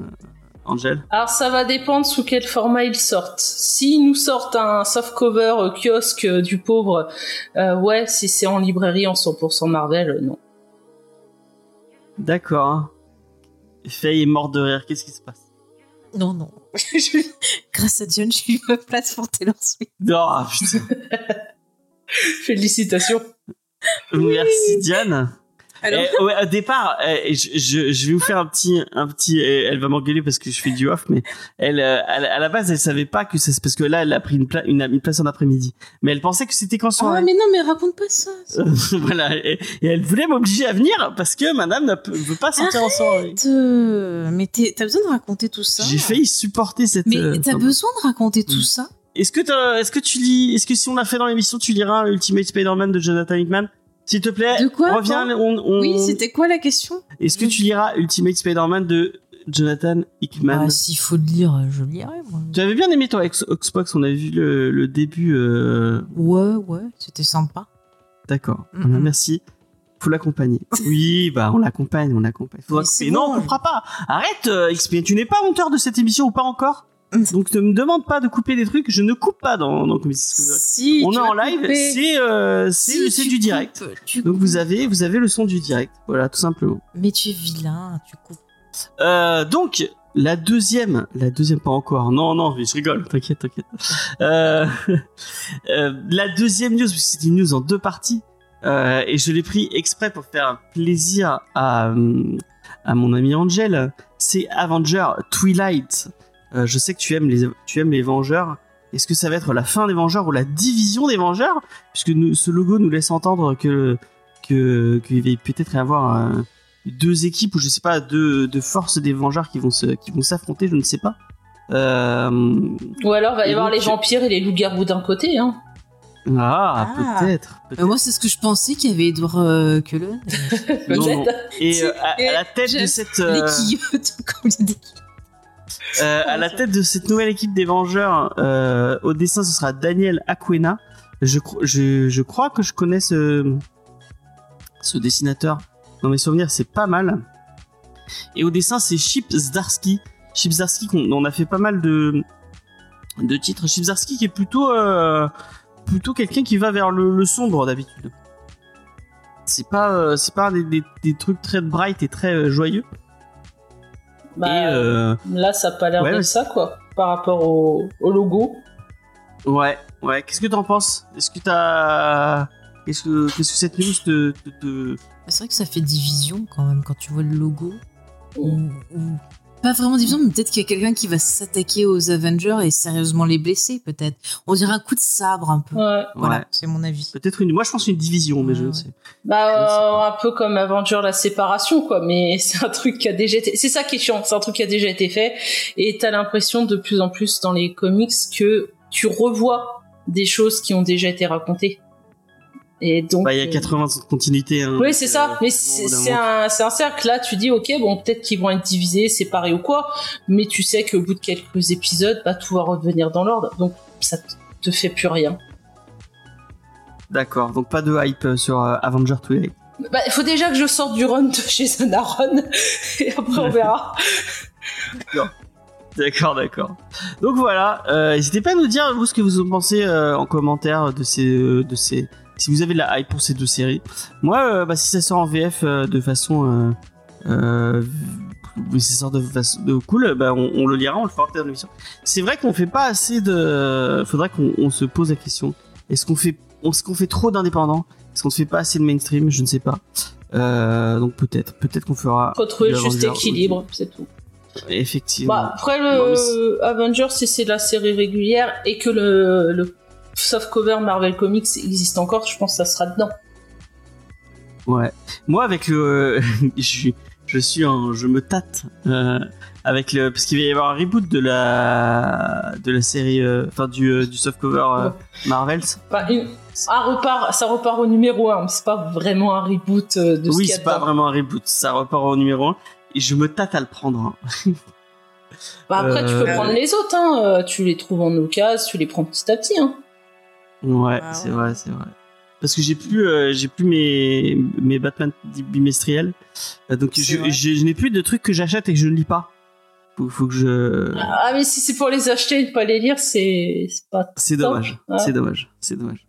Angel? Alors ça va dépendre sous quel format ils sortent. S'ils nous sortent un softcover euh, kiosque euh, du pauvre, euh, ouais, si c'est en librairie en 100% Marvel, euh, non. D'accord. Faye est morte de rire. Qu'est-ce qui se passe? Non, non. Grâce à John, j'ai eu ma place pour Taylor Swift. Non, ah, putain. Félicitations. Merci Diane. Alors Eh, ouais, au départ, eh, je, je, je vais vous faire un petit, un petit. eh, Elle va m'engueuler parce que je fais du off, mais elle, euh, à la à la base, elle savait pas que c'est parce que là, elle a pris une, pla- une, une place en après-midi. Mais elle pensait que c'était qu'en Ah, soirée. mais non, mais raconte pas ça. voilà, et, et elle voulait m'obliger à venir parce que Madame ne veut pas sortir en soirée. Euh, Mais t'as besoin de raconter tout ça. J'ai failli supporter cette. Mais euh, t'as pardon. besoin de raconter tout ça. Est-ce que t'as- est-ce que tu lis, est-ce que si on l'a fait dans l'émission, tu liras Ultimate Spider-Man de Jonathan Hickman? S'il te plaît, De quoi, reviens. On, on- Oui, c'était quoi la question? Est-ce que tu liras Ultimate Spider-Man de Jonathan Hickman? Bah, s'il faut le lire, je le lirai, moi. Tu avais bien aimé toi avec Xbox, on avait vu le, le début. euh, Ouais, ouais, c'était sympa. D'accord. Mhm. Voilà, merci. Faut l'accompagner. Oui, bah on l'accompagne, on l'accompagne. Mais. Non, on coupera pas. Arrête, euh, XP. Tu n'es pas monteur de cette émission ou pas encore? Donc ne me demande pas de couper des trucs. Je ne coupe pas dans dans. Si, On est en live, c'est euh, Si, du direct. coupes, Donc coupes. vous avez vous avez le son du direct. Voilà, tout simplement. Mais tu es vilain, tu coupes. Euh, donc la deuxième, la deuxième pas encore. Non non, je rigole. T'inquiète, t'inquiète. Euh, la deuxième news, c'est une news en deux parties, et je l'ai pris exprès pour faire plaisir à à mon ami Angel. C'est Avenger Twilight. Euh, je sais que tu aimes les tu aimes les Vengeurs. Est-ce que ça va être la fin des Vengeurs ou la division des Vengeurs? Puisque nous- ce logo nous laisse entendre que que qu'il va peut-être y avoir euh, deux équipes ou je sais pas deux, deux forces des Vengeurs qui vont se qui vont s'affronter, je ne sais pas. Euh, Ou alors, va y Et avoir donc, les vampires et les loups-garous d'un côté, hein. ah, Ah. peut-être. Euh, moi, c'est ce que je pensais qu'il y avait Edward euh, Cullen. Peut-être. Et euh, à, à la tête de cette Les quillottes, comme il des. Euh, à la tête de cette nouvelle équipe des Vengeurs, euh, au dessin ce sera Daniel Aquena. Je, cro- je, je crois que je connais ce dessinateur. Dans mes souvenirs, c'est pas mal. Et au dessin, c'est Chip Zdarsky. Chip Zdarsky, on a fait pas mal de titres. Chip Zdarsky qui est plutôt euh, quelqu'un qui va vers le, sombre d'habitude. C'est pas euh, des, trucs très bright et très joyeux. Bah, et euh, Là, ça a pas l'air ouais, de ça, quoi. Par rapport au, au logo. Ouais, ouais. Qu'est-ce que t'en penses? Est-ce que t'as. Qu'est-ce que, qu'est-ce que cette news te. te- te- C'est vrai que ça fait division quand même quand tu vois le logo. Ou, ou- Pas vraiment division, mais peut-être qu'il y a quelqu'un qui va s'attaquer aux Avengers et sérieusement les blesser, peut-être. On dirait un coup de sabre un peu. Ouais. Voilà, Ouais. c'est mon avis. Peut-être une. Moi, je pense une division, mais je Ouais, ne ouais. sais. Bah, euh, un peu comme Avenger la séparation, quoi. Mais c'est un truc qui a déjà été. C'est ça qui est chiant. C'est un truc qui a déjà été fait. Et t'as l'impression de plus en plus dans les comics que tu revois des choses qui ont déjà été racontées. Et donc. Bah, il y a euh, 80 ans de continuité. Hein, Oui, c'est euh, ça. Mais au c'est un, cercle. Là, tu dis, ok, bon, peut-être qu'ils vont être divisés, séparés ou quoi. Mais tu sais qu'au bout de quelques épisodes, bah, tout va revenir dans l'ordre. Donc, ça te- te fait plus rien. D'accord. Donc, pas de hype euh, sur euh, Avenger Twilight. Bah, il faut déjà que je sorte du run de chez Aaron. Et après, on verra. D'accord, d'accord. Donc voilà, euh, n'hésitez pas à nous dire vous ce que vous en pensez euh, en commentaire de ces, euh, de ces, si vous avez de la hype pour ces deux séries. Moi, euh, bah, si ça sort en VF euh, de façon, euh, si ça sort de façon de cool, bah, on, on le lira, on le fera peut-être dans l'émission. C'est vrai qu'on fait pas assez de, faudrait qu'on on se pose la question. Est-ce qu'on fait, est-ce qu'on fait trop d'indépendants? Est-ce qu'on ne fait pas assez de mainstream? Je ne sais pas. Euh, donc peut-être, peut-être qu'on fera. Faut trouver juste équilibre, c'est tout. Effectivement. Bah, après, Non, le Avengers, si c'est la série régulière et que le, le softcover Marvel Comics existe encore, je pense que ça sera dedans. Ouais. Moi, avec le, je suis, je suis en, je me tâte euh, avec le, parce qu'il va y avoir un reboot de la, de la série, euh, enfin du, euh, du euh. Enfin, une- un repart, ça repart au numéro 1, mais c'est pas vraiment un reboot de Oui, c'est pas vraiment un reboot, ça repart au numéro 1 et je me tâte à le prendre. hein. Bah, après, tu peux prendre les autres, hein. tu les trouves en occasion, tu les prends petit à petit. Hein. Ouais, Ah c'est ouais. vrai, c'est vrai. Parce que j'ai plus, euh, j'ai plus mes, mes Batman bimestriels, Euh, donc je, je, je n'ai plus de trucs que j'achète et que je ne lis pas. Faut, faut que je, Ah, mais si c'est pour les acheter et ne pas les lire, c'est pas. C'est dommage, Ouais. c'est dommage, c'est dommage.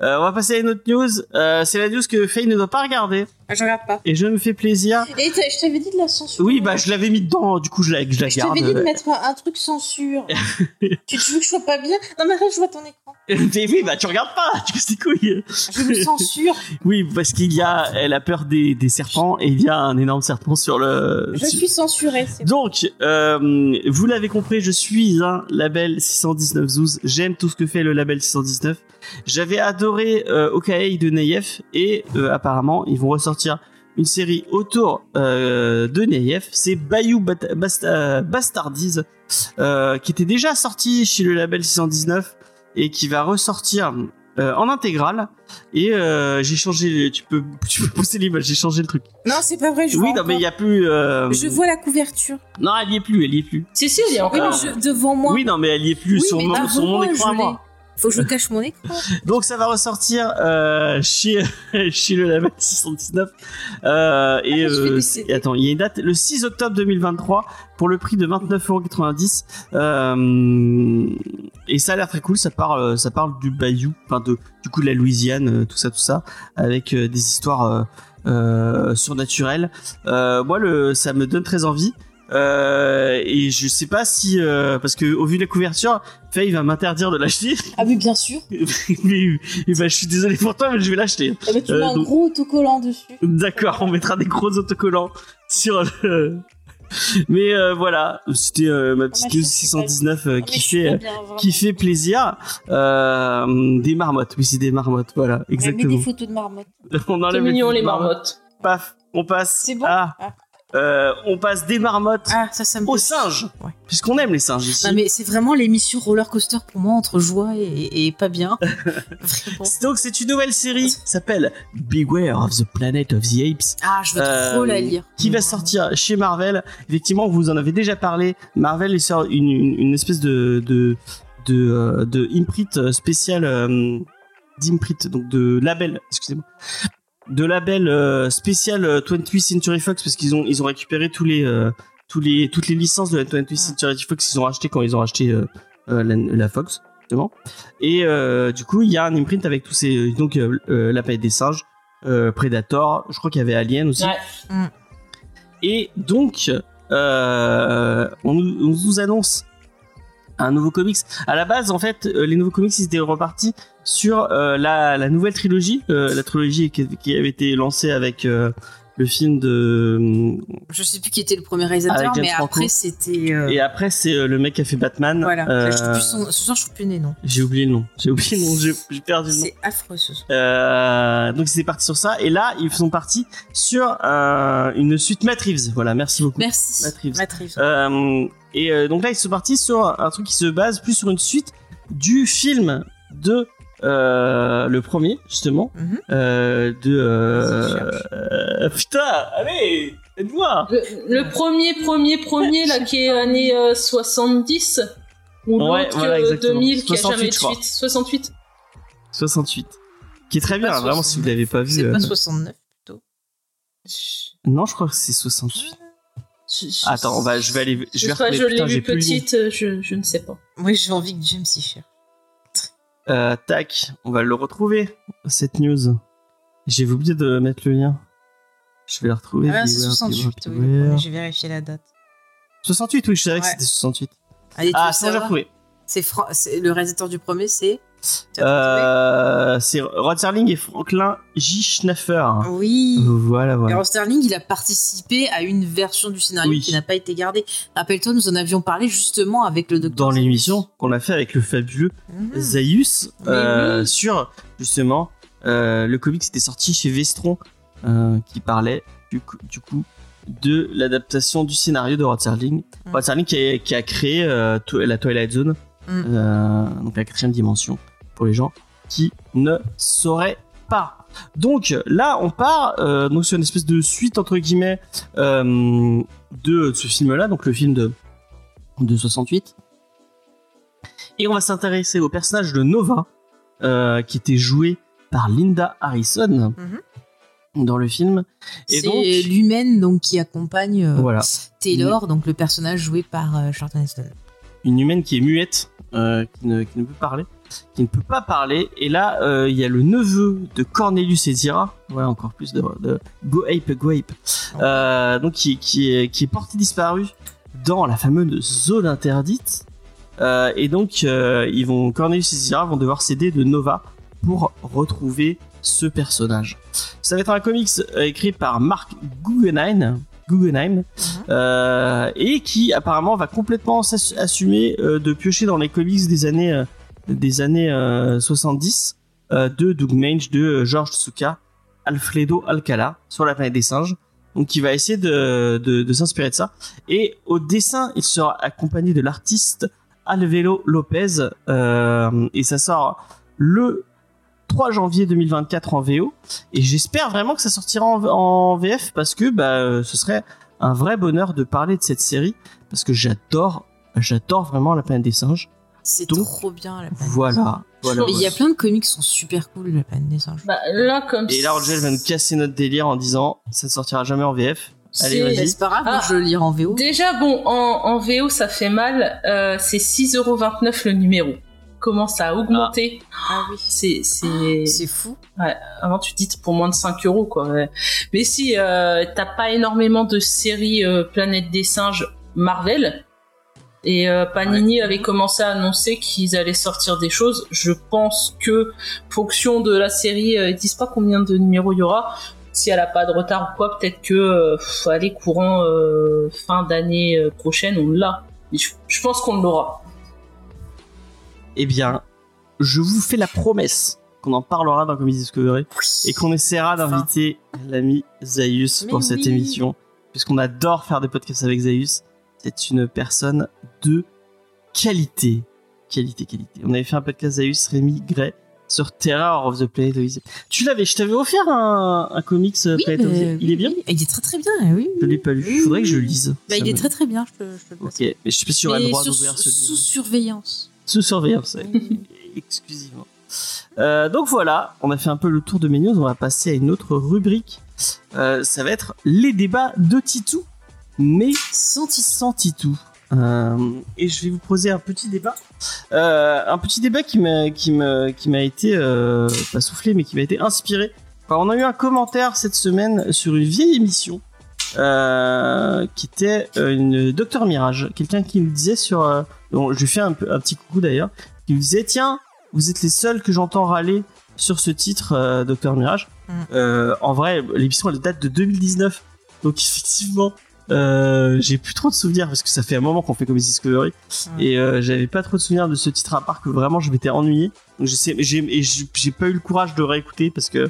Euh, on va passer à une autre news. Euh, c'est la news que Faye ne doit pas regarder. Je regarde pas. Et je me fais plaisir. Et je t'avais dit de la censure. Oui, bah je l'avais mis dedans, du coup je la, je la Je garde. t'avais dit de mettre un, un truc censure. tu, tu veux que je sois pas bien? Non, mais arrête, je vois ton écran. Mais oui, bah tu regardes pas, tu casses tes couilles. Je me censure. Oui, parce qu'il y a, elle a peur des, des serpents et il y a un énorme serpent sur le. Je suis bon. Donc, euh, vous l'avez compris, je suis un label 619 Zouz. J'aime tout ce que fait le label 619. J'avais adoré euh, Okaei de Neyef et euh, apparemment ils vont ressortir une série autour euh, de Neyef. C'est Bayou Bat- Basta- Bastardies euh, qui était déjà sorti chez le label 619 et qui va ressortir euh, en intégrale. Et euh, j'ai changé. le- Tu peux, tu peux pousser l'image. J'ai changé le truc. Non, c'est pas vrai. Je oui, vois non, mais il encore. y a plus. euh, Je vois la couverture. Non, elle y est plus. Elle y est plus. Si, si, il est Oui, encore. mais je- devant moi. Oui, non, mais elle y est plus Oui, sur, mon, sur mon écran à moi. Faut que je cache mon écran. Donc ça va ressortir euh, chez chez le label 619 euh, et, Ah, euh, et attends il y a une date le 6 octobre 2023 pour le prix de 29,90€ euh, et ça a l'air très cool ça parle euh, ça parle du bayou enfin de du coup de la Louisiane euh, tout ça tout ça avec des histoires surnaturelles. Euh, moi le ça me donne très envie euh, et je sais pas si euh, parce que au vu de la couverture Faye va m'interdire de l'acheter Ah, mais bien sûr. mais, ben, je suis désolé pour toi, mais je vais l'acheter. Eh ben, tu Euh, mets un donc- gros autocollant dessus. D'accord, on mettra des gros autocollants sur le. Mais euh, voilà, c'était euh, ma petite news sais 619 euh, Ah, qui fait bien, qui fait plaisir. Euh, des marmottes, oui, c'est des marmottes, voilà, On met exactement. des photos de marmottes. on enlève mignon, les marmottes. marmottes. Paf, on passe. C'est bon à, Ah. Euh, on passe des marmottes Ah, ça, ça me aux singes, Ouais. puisqu'on aime les singes ici. Non, mais c'est vraiment l'émission roller coaster pour moi entre joie et, et pas bien. Donc c'est une nouvelle série, qui s'appelle Beware of the Planet of the Apes. Ah, je veux trop Euh, la lire. qui va sortir chez Marvel. Effectivement, vous en avez déjà parlé. Marvel sort une, une, une espèce de de de, euh, de imprint spécial euh, d'imprint donc de label, excusez-moi. De label euh, spécial euh, 20th Century Fox parce qu'ils ont ils ont récupéré tous les euh, tous les toutes les licences de la 20th Century Fox qu'ils ont acheté quand ils ont acheté euh, euh, la, la Fox justement. Et euh, du coup, il y a un imprint avec tous ces donc euh, euh, la planète des singes, euh, Predator, je crois qu'il y avait Alien aussi. Ouais. Et donc, euh, on, nous, on nous annonce un nouveau comics. À la base, en fait, euh, les nouveaux comics ils étaient repartis sur euh, la, nouvelle trilogie, euh, la trilogie qui, avait été lancée avec le film de. Je sais plus qui était le premier réalisateur, mais Franco. après c'était. euh, Et après, c'est euh, le mec qui a fait Batman. Voilà. Euh, Je sais plus son- Ce soir, je suis plus né, non. J'ai oublié le nom. J'ai oublié le nom. J'ai perdu le nom. C'est affreux ce soir. Euh, donc ils étaient partis sur ça. Et là, ils sont partis sur euh, une suite Matt Reeves. Voilà, merci beaucoup. Merci. Matt Reeves. Matt Reeves. Euh, et donc là, ils sont partis sur un truc qui se base plus sur une suite du film de le premier, justement, Mhm. euh, de. Euh, euh, putain, allez, aide-moi. Le, le premier, premier, premier, là, qui est année euh, 70, ou Ouais, l'autre voilà, euh, exactement. 2000, qui a 68, jamais de suite. 68. 68. Qui est très bien, Pas vraiment, si vous 69. l'avez pas vu. C'est euh, pas 69. Non, je crois que c'est 68. Je- je- Attends, on va, je vais aller. Je, Je vais pas, je l'ai putain, j'ai vu petite, euh, je, je ne sais pas. Moi, j'ai envie que James y cherche. Euh, tac, on va le retrouver, cette news. J'ai oublié de mettre le lien. Je vais le retrouver. Ah, c'est Beware, 68. beware, Oui, j'ai vérifié la date. 68, oui, je savais que c'était 68. Allez, tu Ah, bon, j'ai retrouvé. C'est Fra- c'est- le réalisateur du premier, c'est. Euh, c'est Rod Serling et Franklin J. Schnaffer. Oui. Voilà, Et voilà. Ross Sterling, il a participé à une version du scénario Oui. qui n'a pas été gardée. Rappelle-toi, nous en avions parlé justement avec le docteur. Dans l'émission qu'on a fait avec le fabuleux Mhm. Zaius euh, oui. sur justement euh, le comic qui était sorti chez Vestron qui parlait du coup, du coup de l'adaptation du scénario de Rod Serling. Mm. Rod Serling qui a, qui a créé euh, la Twilight Zone, euh, donc la quatrième dimension pour les gens qui ne sauraient pas. Donc là, on part euh, donc sur une espèce de suite entre guillemets euh, de ce film-là, donc le film de de 68. Et on va s'intéresser au personnage de Nova, euh, qui était joué par Linda Harrison dans le film. Et C'est l'humaine donc qui accompagne voilà, Taylor, donc le personnage joué par Charlton Heston. une humaine qui est muette, qui, ne, qui ne peut parler, qui ne peut pas parler. Et là, euh, il y a le neveu de Cornelius et Zira, voilà encore plus de, de Go Ape, Go Ape, euh, donc qui, qui, est, qui est porté disparu dans la fameuse zone interdite. Euh, et donc, ils vont, Cornelius et Zira vont devoir s'aider de Nova pour retrouver ce personnage. Ça va être un comics écrit par Mark Guggenheim, Guggenheim euh, et qui apparemment va complètement assumer euh, de piocher dans les comics des années, des années euh, 70 euh, de Doug Mange, de euh, George Tsuka, Alfredo Alcala sur la planète des singes. Donc, il va essayer de, de, de s'inspirer de ça. Et au dessin, il sera accompagné de l'artiste Alvelo Lopez euh, et ça sort le 3 janvier 2024 en VO et j'espère vraiment que ça sortira en, en VF parce que bah, euh, ce serait un vrai bonheur de parler de cette série parce que j'adore j'adore vraiment la planète des singes C'est Donc, trop bien la planète. voilà, voilà Mais il y a plein de comics qui sont super cool, la planète des singes. Bah, là, comme et là Angel va nous casser notre délire en disant ça ne sortira jamais en VF Allez, c'est- vas-y. C'est pas grave, Ah. je le lirai en VO. Déjà, bon, en, en VO, ça fait mal. Euh, c'est 6,29€ le numéro. Commence à augmenter. Ah oui. C'est, c'est, C'est fou. avant tu dis pour moins de 5 euros quoi. ouais. Mais si euh, t'as pas énormément de séries euh, Planète des singes Marvel et euh, Panini avait commencé à annoncer qu'ils allaient sortir des choses. Je pense que fonction de la série, euh, ils disent pas combien de numéros il y aura. Si elle a pas de retard ou quoi, peut-être que euh, pff, allez courant euh, fin d'année euh, prochaine on l'a. Je, je pense qu'on l'aura. eh bien je vous fais la promesse qu'on en parlera dans Comedy Discovery et qu'on essaiera d'inviter l'ami Zaius pour cette émission, puisqu'on adore faire des podcasts avec Zaius. C'est une personne de qualité. Qualité, qualité. On avait fait un podcast Zaius, Rémi Gray, sur Terror of the Planet of the. Tu l'avais, je t'avais offert un, un comics euh, Oui, Planet of the Apes. Il est bien oui, Il est très très bien, oui. Je l'ai pas lu. Il faudrait que je le lise. Bah, il est très très bien, je te, je te le. Ok, mais je sais pas le Mais droit d'ouvrir ce sous livre. surveillance. Sous surveillance, exclusivement. Euh, donc voilà, on a fait un peu le tour de mes news. On va passer à une autre rubrique. Euh, ça va être les débats de Titou, mais Sans titre. sans Titou. Euh, et je vais vous poser un petit débat, Euh, un petit débat qui m'a qui m'a qui m'a été euh, pas soufflé, mais qui m'a été inspiré. Alors, on a eu un commentaire cette semaine sur une vieille émission qui était une Docteur Mirage, quelqu'un qui nous disait sur, bon, je lui fais un, petit coucou d'ailleurs, qui me disait tiens, vous êtes les seuls que j'entends râler sur ce titre Docteur Mirage. Mm. En vrai, l'émission elle date de 2019, donc effectivement. Euh, j'ai plus trop de souvenirs parce que ça fait un moment qu'on fait Comedy Discovery et euh, j'avais pas trop de souvenirs de ce titre à part que vraiment je m'étais ennuyé. Donc je sais, j'ai j'ai pas eu le courage de réécouter parce que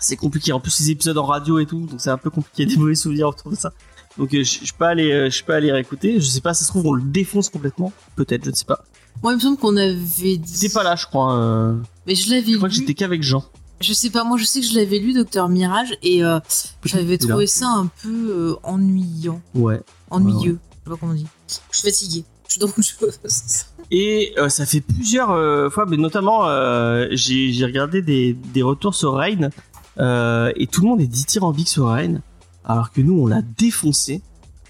c'est compliqué. En plus les épisodes en radio et tout, donc c'est un peu compliqué des mauvais souvenirs autour de ça. Donc euh, je peux aller, euh, je peux aller réécouter. Je sais pas, ça se trouve on le défonce complètement, peut-être, je ne sais pas. Moi, il me semble qu'on avait dit. T'étais pas là, je crois. euh, Mais je l'avais Je crois que j'étais qu'avec Jean. Je sais pas, moi je sais que je l'avais lu, Docteur Mirage, et euh, j'avais trouvé ça un peu euh, ennuyant. Ouais. Ennuyeux. Je sais pas comment on dit. Je suis fatiguée. Je suis dans. Et euh, ça fait plusieurs euh, fois, mais notamment, euh, j'ai j'ai regardé des, des retours sur Rain, euh, et tout le monde est dithyrambique sur Rain, alors que nous, on l'a défoncé,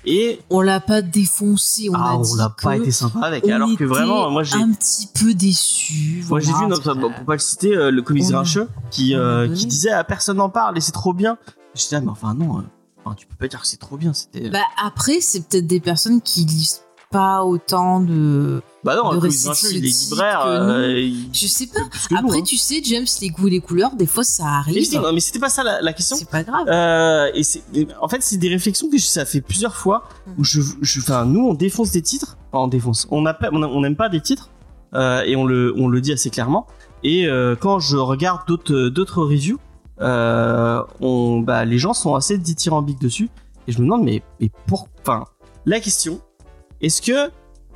et On l'a pas défoncé, on ah, a on l'a pas été sympa avec, alors que vraiment, moi j'ai... un petit peu déçu. Moi j'ai vu, notre, pour pas le citer, euh, le comics On- Grincheux qui, euh, qui disait ah, personne n'en parle et c'est trop bien. Je disais, ah, mais enfin non, euh, enfin, tu peux pas dire que c'est trop bien, c'était... Bah après, c'est peut-être des personnes qui lisent pas autant de. Bah non, de Grincheux, il est libraire, euh, il- Je sais pas. plus nous, Après, hein. tu sais, James, les goûts et les couleurs, des fois ça arrive. dis, non, mais c'était pas ça la, la question. C'est pas grave. Euh, et c'est, en fait, c'est des réflexions que ça fait plusieurs fois où je, je, enfin, nous, on défonce des titres. Enfin, on défonce. On n'aime pas des titres. Euh, et on le, on le dit assez clairement. Et euh, quand je regarde d'autres, d'autres reviews, on, bah, les gens sont assez dithyrambiques dessus. Et je me demande, mais, mais pour, enfin, la question, est-ce que,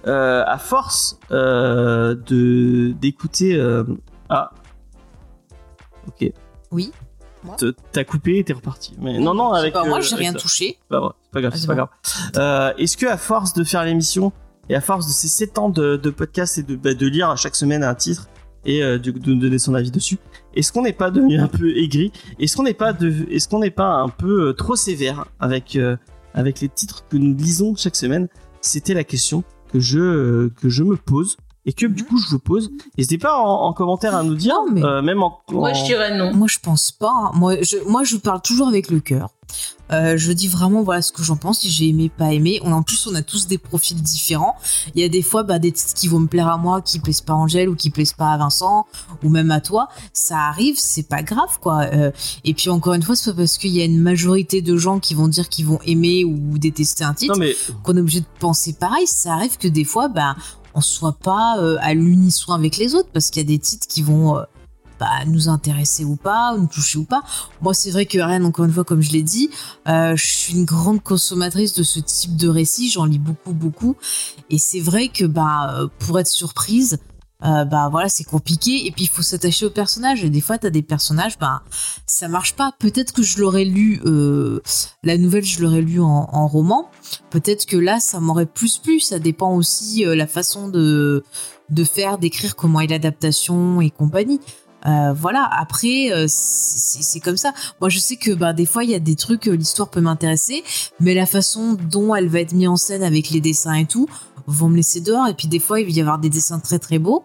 euh, à force euh, de d'écouter, euh, ah, ok. Oui. Moi? Te- T'as coupé et t'es reparti. Mais non, non, avec. pas, moi, euh, j'ai avec rien ça. touché. C'est pas grave, c'est pas grave. Ah, c'est c'est pas bon. grave. Euh, Est-ce que à force de faire l'émission et à force de ces 7 ans de, de podcast et de, bah, de lire chaque semaine un titre et euh, de, de donner son avis dessus, est-ce qu'on n'est pas devenu un peu aigri? Est-ce qu'on n'est pas de, est-ce qu'on n'est pas un peu euh, trop sévère avec euh, avec les titres que nous lisons chaque semaine? C'était la question que je euh, que je me pose et que du coup je vous pose. N'hésitez pas en, en commentaire à nous dire, Non, mais- euh, même en, Moi, je dirais non. Moi, je pense pas. hein. Moi, je, moi, je parle toujours avec le cœur. Euh, je dis vraiment voilà ce que j'en pense, si j'ai aimé, pas aimé. On, en plus, on a tous des profils différents. Il y a des fois bah, des titres qui vont me plaire à moi, qui plaisent pas à Angèle ou qui plaisent pas à Vincent ou même à toi. Ça arrive, c'est pas grave quoi. Euh, et puis encore une fois, c'est pas parce qu'il y a une majorité de gens qui vont dire qu'ils vont aimer ou détester un titre mais qu'on est obligé de penser pareil. Ça arrive que des fois, bah, on soit pas euh, à l'unisson avec les autres parce qu'il y a des titres qui vont euh, bah, nous intéresser ou pas, ou nous toucher ou pas. Moi, c'est vrai que Rennes, encore une fois, comme je l'ai dit, euh, je suis une grande consommatrice de ce type de récit. J'en lis beaucoup, beaucoup. Et c'est vrai que bah, pour être surprise, euh, bah voilà, c'est compliqué. Et puis il faut s'attacher au personnage. Et des fois, t'as des personnages, bah ça marche pas. Peut-être que je l'aurais lu, euh, la nouvelle, je l'aurais lu en, roman. Peut-être que là, ça m'aurait plus plu. Ça dépend aussi euh, la façon de de faire, d'écrire, comment est l'adaptation et compagnie. Euh, voilà. Après, c'est comme ça. Moi, je sais que bah des fois, il y a des trucs, l'histoire peut m'intéresser, mais la façon dont elle va être mise en scène avec les dessins et tout, vont me laisser dehors. Et puis des fois, il va y avoir des dessins très très beaux,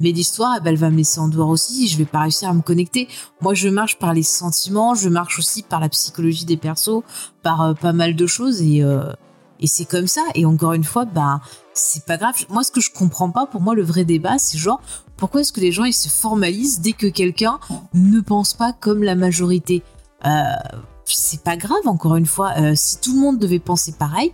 mais l'histoire, eh ben, elle va me laisser en dehors aussi. Je vais pas réussir à me connecter. Moi, je marche par les sentiments, je marche aussi par la psychologie des persos, par euh, pas mal de choses et euh, et c'est comme ça. Et encore une fois, bah c'est pas grave. Moi, ce que je comprends pas, pour moi, le vrai débat, c'est genre pourquoi est-ce que les gens ils se formalisent dès que quelqu'un ne pense pas comme la majorité? Euh, c'est pas grave. Encore une fois, si tout le monde devait penser pareil,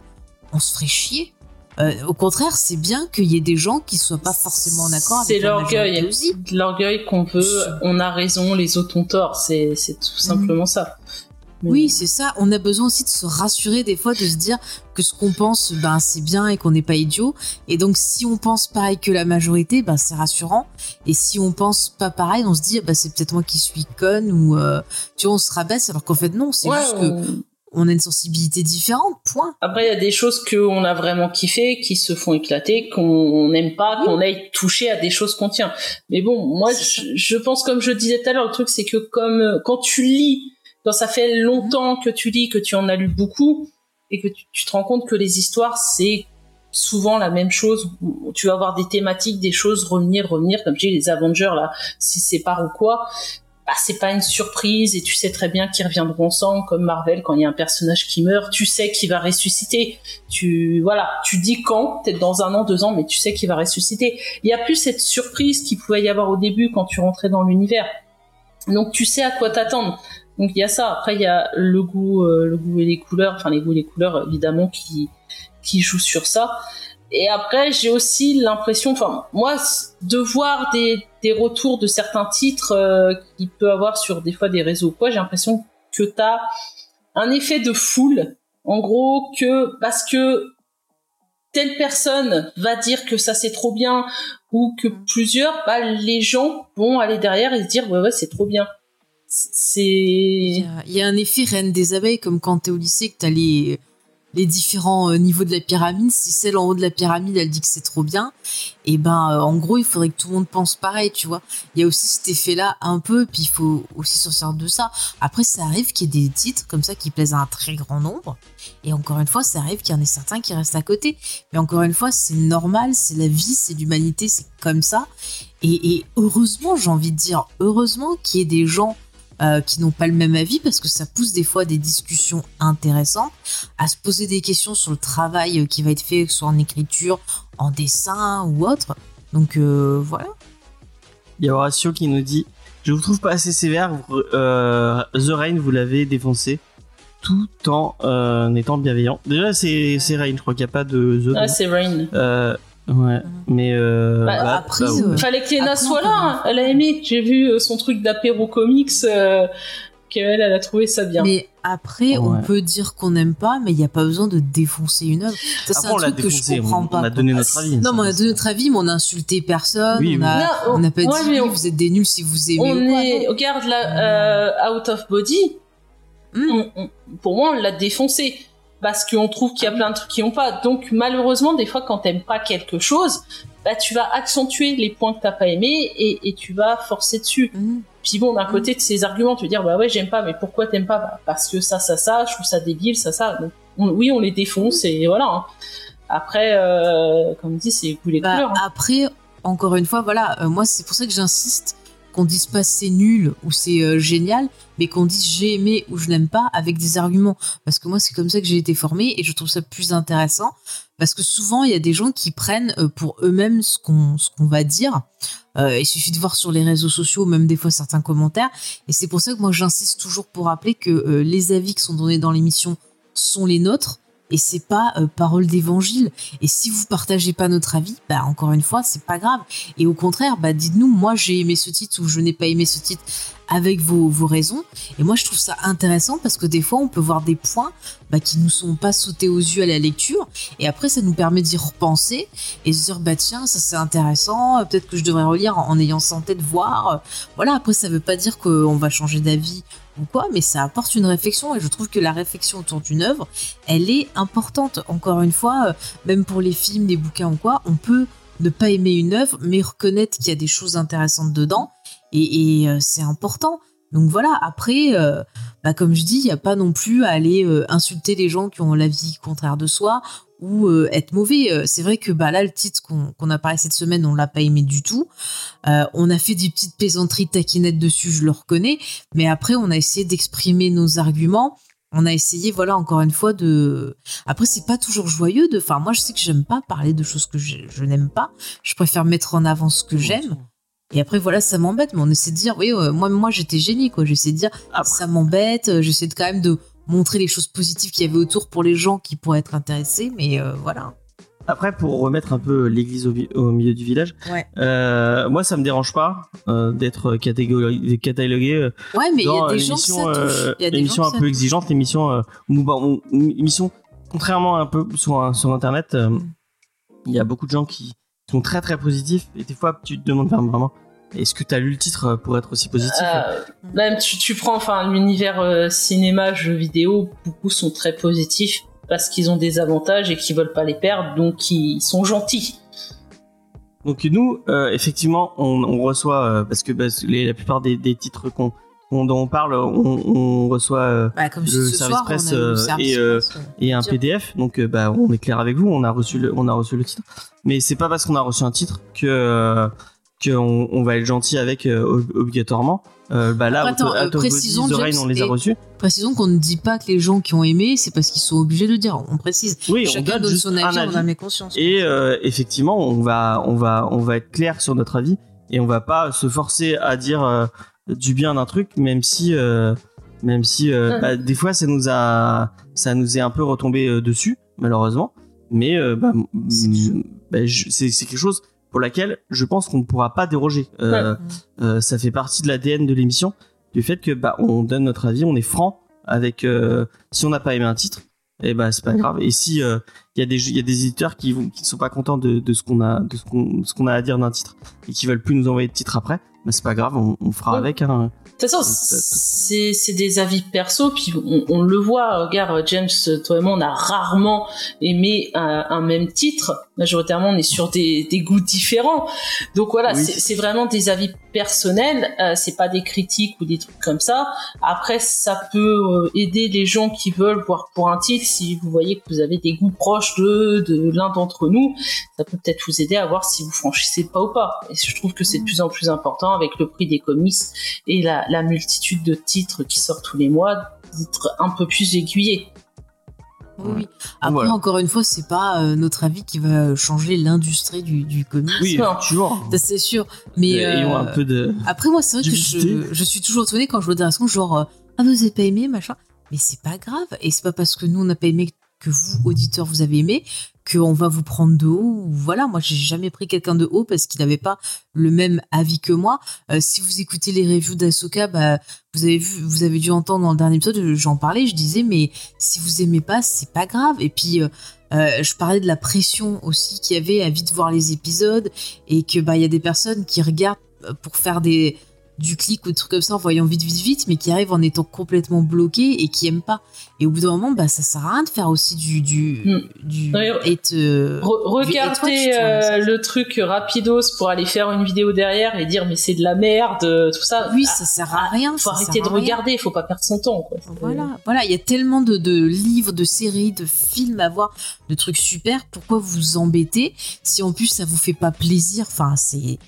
on se ferait chier. Euh, au contraire, c'est bien qu'il y ait des gens qui soient pas forcément en accord C'est avec la l'orgueil. aussi. L'orgueil qu'on veut, on a raison, les autres ont tort. C'est c'est tout simplement ça. Mais- Oui, c'est ça. On a besoin aussi de se rassurer des fois, de se dire que ce qu'on pense, ben c'est bien et qu'on n'est pas idiot. Et donc, si on pense pareil que la majorité, ben c'est rassurant. Et si on pense pas pareil, on se dit, bah c'est peut-être moi qui suis conne ou euh, tu vois, on se rabaisse. Alors qu'en fait non, c'est Ouais, juste que on- on a une sensibilité différente. Point. Après, il y a des choses qu'on a vraiment kiffé, qui se font éclater, qu'on n'aime pas, qu'on aille toucher à des choses qu'on tient. Mais bon, moi, je, je pense, comme je disais tout à l'heure, le truc, c'est que comme euh, quand tu lis, quand ça fait longtemps que tu lis, que tu en as lu beaucoup, et que tu, tu te rends compte que les histoires, c'est souvent la même chose. Tu vas avoir des thématiques, des choses revenir, revenir, comme je dis, les Avengers, là, si c'est pas ou quoi. Bah, c'est pas une surprise et tu sais très bien qu'ils reviendront ensemble comme Marvel quand il y a un personnage qui meurt tu sais qu'il va ressusciter. Tu voilà tu dis quand peut-être dans un an deux ans mais tu sais qu'il va ressusciter. Il y a plus cette surprise qu'il pouvait y avoir au début quand tu rentrais dans l'univers. Donc tu sais à quoi t'attendre. Donc il y a ça. Après il y a le goût euh, le goût et les couleurs enfin les goûts et les couleurs évidemment qui qui jouent sur ça et après, j'ai aussi l'impression, enfin, moi, de voir des, des retours de certains titres euh, qu'il peut avoir sur des fois des réseaux quoi, j'ai l'impression que t'as un effet de foule. En gros, que parce que telle personne va dire que ça c'est trop bien ou que plusieurs, bah, les gens vont aller derrière et se dire ouais ouais c'est trop bien. C'est Il y, a, il y a un effet reine des abeilles, comme quand t'es au lycée, que t'as les, les différents euh, niveaux de la pyramide. Si celle en haut de la pyramide, elle dit que c'est trop bien, et ben, euh, en gros, il faudrait que tout le monde pense pareil, tu vois. Il y a aussi cet effet-là un peu, puis il faut aussi servir de ça. Après, ça arrive qu'il y ait des titres comme ça qui plaisent à un très grand nombre. Et encore une fois, ça arrive qu'il y en ait certains qui restent à côté. Mais encore une fois, c'est normal, c'est la vie, c'est l'humanité, c'est comme ça. Et, et heureusement, j'ai envie de dire, heureusement qu'il y ait des gens euh, qui n'ont pas le même avis parce que ça pousse des fois des discussions intéressantes, à se poser des questions sur le travail euh, qui va être fait, soit en écriture, en dessin ou autre. Donc euh, voilà. Il y a Horatio qui nous dit Je vous trouve pas assez sévère, euh, The Rain, vous l'avez défoncé tout en euh, étant bienveillant. Déjà, c'est c'est Rain, je crois qu'il n'y a pas de The. ah, c'est Rain. Ouais, mais. Euh, Bah, bah, après, bah, euh, ouais. Fallait que Léna Après, soit on là. hein. Elle a aimé. J'ai vu euh, son truc d'apéro comics. Euh, qu'elle elle a trouvé ça bien. Mais après, on Ouais. peut dire qu'on n'aime pas, mais il n'y a pas besoin de défoncer une œuvre. Ça, c'est Après, un on truc que je comprends on, pas. on a donné notre avis. Non, ça, mais on a donné notre avis, mais on a insulté personne. Oui, on oui. a, Non, on n'a pas ouais, dit mais on- vous êtes des nuls si vous aimez on ou quoi. est, regarde la euh, Out of Body. On- on- pour moi, on l'a défoncé parce qu'on trouve qu'il y a plein de trucs qui ont pas. Donc malheureusement, des fois, quand t'aimes pas quelque chose, bah tu vas accentuer les points que t'as pas aimé et, et tu vas forcer dessus. Mhm. Puis bon, d'un côté de ces arguments, tu veux dire bah ouais j'aime pas, mais pourquoi t'aimes pas? Bah, Parce que ça, ça, ça, je trouve ça débile, ça, ça. Donc, on- oui, on les défonce et voilà. hein. Après, euh, comme dit, c'est goût les Bah, couleurs. hein. Après, encore une fois, voilà, euh, moi c'est pour ça que j'insiste qu'on dise pas c'est nul ou c'est euh, génial, mais qu'on dise j'ai aimé ou je n'aime pas avec des arguments. Parce que moi c'est comme ça que j'ai été formée et je trouve ça plus intéressant. Parce que souvent il y a des gens qui prennent euh, pour eux-mêmes ce qu'on va dire. Euh, il suffit de voir sur les réseaux sociaux, même des fois certains commentaires. Et c'est pour ça que moi j'insiste toujours pour rappeler que les avis qui sont donnés dans l'émission sont les nôtres. Et c'est pas euh, parole d'évangile. Et si vous partagez pas notre avis, bah encore une fois, c'est pas grave. Et au contraire, bah dites-nous, moi j'ai aimé ce titre ou je n'ai pas aimé ce titre avec vos, vos raisons. Et moi je trouve ça intéressant parce que des fois on peut voir des points bah, qui nous sont pas sautés aux yeux à la lecture. Et après ça nous permet d'y repenser et de se dire bah tiens ça c'est intéressant, euh, peut-être que je devrais relire en, en ayant ça en tête, voir. Voilà, après ça veut pas dire qu'on va changer d'avis ou quoi, mais ça apporte une réflexion et je trouve que la réflexion autour d'une œuvre, elle est importante. Encore une fois, euh, même pour les films, les bouquins ou quoi, on peut ne pas aimer une œuvre, mais reconnaître qu'il y a des choses intéressantes dedans et, euh, c'est important. Donc voilà, après, euh, bah comme je dis, il n'y a pas non plus à aller insulter les gens qui ont l'avis contraire de soi ou euh, être mauvais. Euh, C'est vrai que bah là, le titre qu'on a parlé cette semaine, on l'a pas aimé du tout. Euh, on a fait des petites plaisanteries taquinettes dessus, je le reconnais. Mais après, on a essayé d'exprimer nos arguments. On a essayé, voilà, encore une fois, de. Après, c'est pas toujours joyeux de. Enfin, moi, je sais que j'aime pas parler de choses que je, je n'aime pas. Je préfère mettre en avant ce que j'aime. Et après, voilà, ça m'embête, mais on essaie de dire, oui, euh, moi, moi, j'étais génie, quoi. J'essaie de dire, Après- ça m'embête. J'essaie de quand même de montrer les choses positives qu'il y avait autour pour les gens qui pourraient être intéressés, mais euh, voilà. Après, pour remettre un peu l'église au, milieu du village, Ouais. euh, moi ça me dérange pas euh, d'être catalogué Ouais, mais il y a des gens que l'émission ça touche. Il y a des émission gens un peu exigeante, l'émission euh, où, bah, on- émission contrairement un peu sur sur internet, euh, il y a beaucoup de gens qui sont très très positifs et des fois tu te demandes vraiment est-ce que tu as lu le titre euh, pour être aussi positif Euh, même tu, tu prends enfin l'univers euh, cinéma, jeux vidéo, beaucoup sont très positifs parce qu'ils ont des avantages et qu'ils veulent pas les perdre, donc ils sont gentils. Donc nous, euh, effectivement, on, on reçoit euh, parce que bah, les, la plupart des, des titres qu'on qu'on- dont on parle, on, on reçoit euh, Bah, comme le ce service soir, presse, on le service et, euh, presse, ouais. et un Dire. PDF. Donc euh, bah on est clair avec vous, on a reçu le, on a reçu le titre. Mais c'est pas parce qu'on a reçu un titre que euh, qu'on on va être gentil avec euh, ob- obligatoirement. Euh, bah là, Attends, euh, out of précisons, on les a reçus. Précisons qu'on ne dit pas que les gens qui ont aimé, c'est parce qu'ils sont obligés de dire. On précise. Oui, on Chacun donne donne son un avis, on avis. a mes consciences. Et effectivement, on va, on va, on va être clair sur notre avis et on va pas se forcer à dire du bien d'un truc, même si, même si, bah, des fois, ça nous a, ça nous est un peu retombé dessus, malheureusement. Mais euh, bah, c'est quelque chose pour laquelle je pense qu'on ne pourra pas déroger. Euh, euh, ça fait partie de l'ADN de l'émission, du fait que bah, on donne notre avis, on est franc avec. euh, si on n'a pas aimé un titre, et bah c'est pas grave. Et si euh, il y a des il y a des éditeurs qui vont qui sont pas contents de, de ce qu'on a de ce qu'on ce qu'on a à dire d'un titre et qui veulent plus nous envoyer de titre après, bah c'est pas grave, on, on fera Ouais. avec. Hein. De toute façon, c'est c'est des avis perso, puis on, on le voit. Regarde, James, toi et moi, on a rarement aimé un, un même titre. Majoritairement, on est sur des, des goûts différents. Donc voilà, Oui. c'est c'est vraiment des avis personnels. Euh, c'est pas des critiques ou des trucs comme ça. Après, ça peut euh, aider les gens qui veulent voir pour un titre. Si vous voyez que vous avez des goûts proches de, de l'un d'entre nous, ça peut peut-être vous aider à voir si vous franchissez pas ou pas. Et je trouve que c'est de plus en plus important avec le prix des comics et la, la multitude de titres qui sortent tous les mois, d'être un peu plus aiguillé. Oui, oui. Après, Voilà. encore une fois, c'est pas euh, notre avis qui va changer l'industrie du, du comics. Oui, toujours. C'est sûr. Mais euh, un peu de. après, moi, c'est vrai que je, je suis toujours étonnée quand je vois des réactions genre euh, Ah, vous avez pas aimé, machin. Mais c'est pas grave. Et c'est pas parce que nous, on n'a pas aimé que vous, auditeurs, vous avez aimé, qu'on va vous prendre de haut. Voilà, moi, j'ai jamais pris quelqu'un de haut parce qu'il n'avait pas le même avis que moi. Euh, si vous écoutez les reviews d'Asoka, bah, vous avez vu, vous avez dû entendre dans le dernier épisode, j'en parlais, je disais, mais si vous aimez pas, c'est pas grave. Et puis, euh, euh, je parlais de la pression aussi qu'il y avait à vite voir les épisodes et que bah il y a des personnes qui regardent euh, pour faire des du clic ou des trucs comme ça en voyant vite vite vite mais qui arrivent en étant complètement bloqués et qui aiment pas et au bout d'un moment bah ça sert à rien de faire aussi du du Hmm. du hate, euh, Re- hate watch, euh, le truc rapidos pour aller faire une vidéo derrière et dire mais c'est de la merde, tout ça. oui ça sert à rien faut ça arrêter de regarder, faut pas perdre son temps. Quoi. Voilà, voilà, il y a tellement de, de livres, de séries, de films à voir, de trucs super. Pourquoi vous embêter si en plus ça vous fait pas plaisir? Enfin, c'est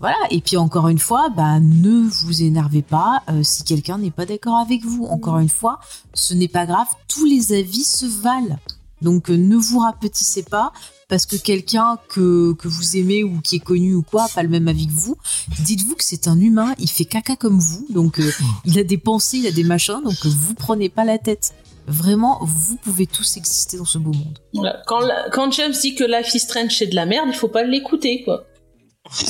voilà. Et puis encore une fois, bah ne vous énervez pas euh, si quelqu'un n'est pas d'accord avec vous. Encore une fois, ce n'est pas grave. Tous les avis se valent. Donc euh, ne vous rapetissez pas parce que quelqu'un que, que vous aimez ou qui est connu ou quoi, a pas le même avis que vous. Dites-vous que c'est un humain, il fait caca comme vous, donc euh, il a des pensées, il a des machins, donc euh, vous prenez pas la tête. Vraiment, vous pouvez tous exister dans ce beau monde. Voilà. Quand, la- quand James dit que Life is Strange c'est de la merde, il faut pas l'écouter, quoi.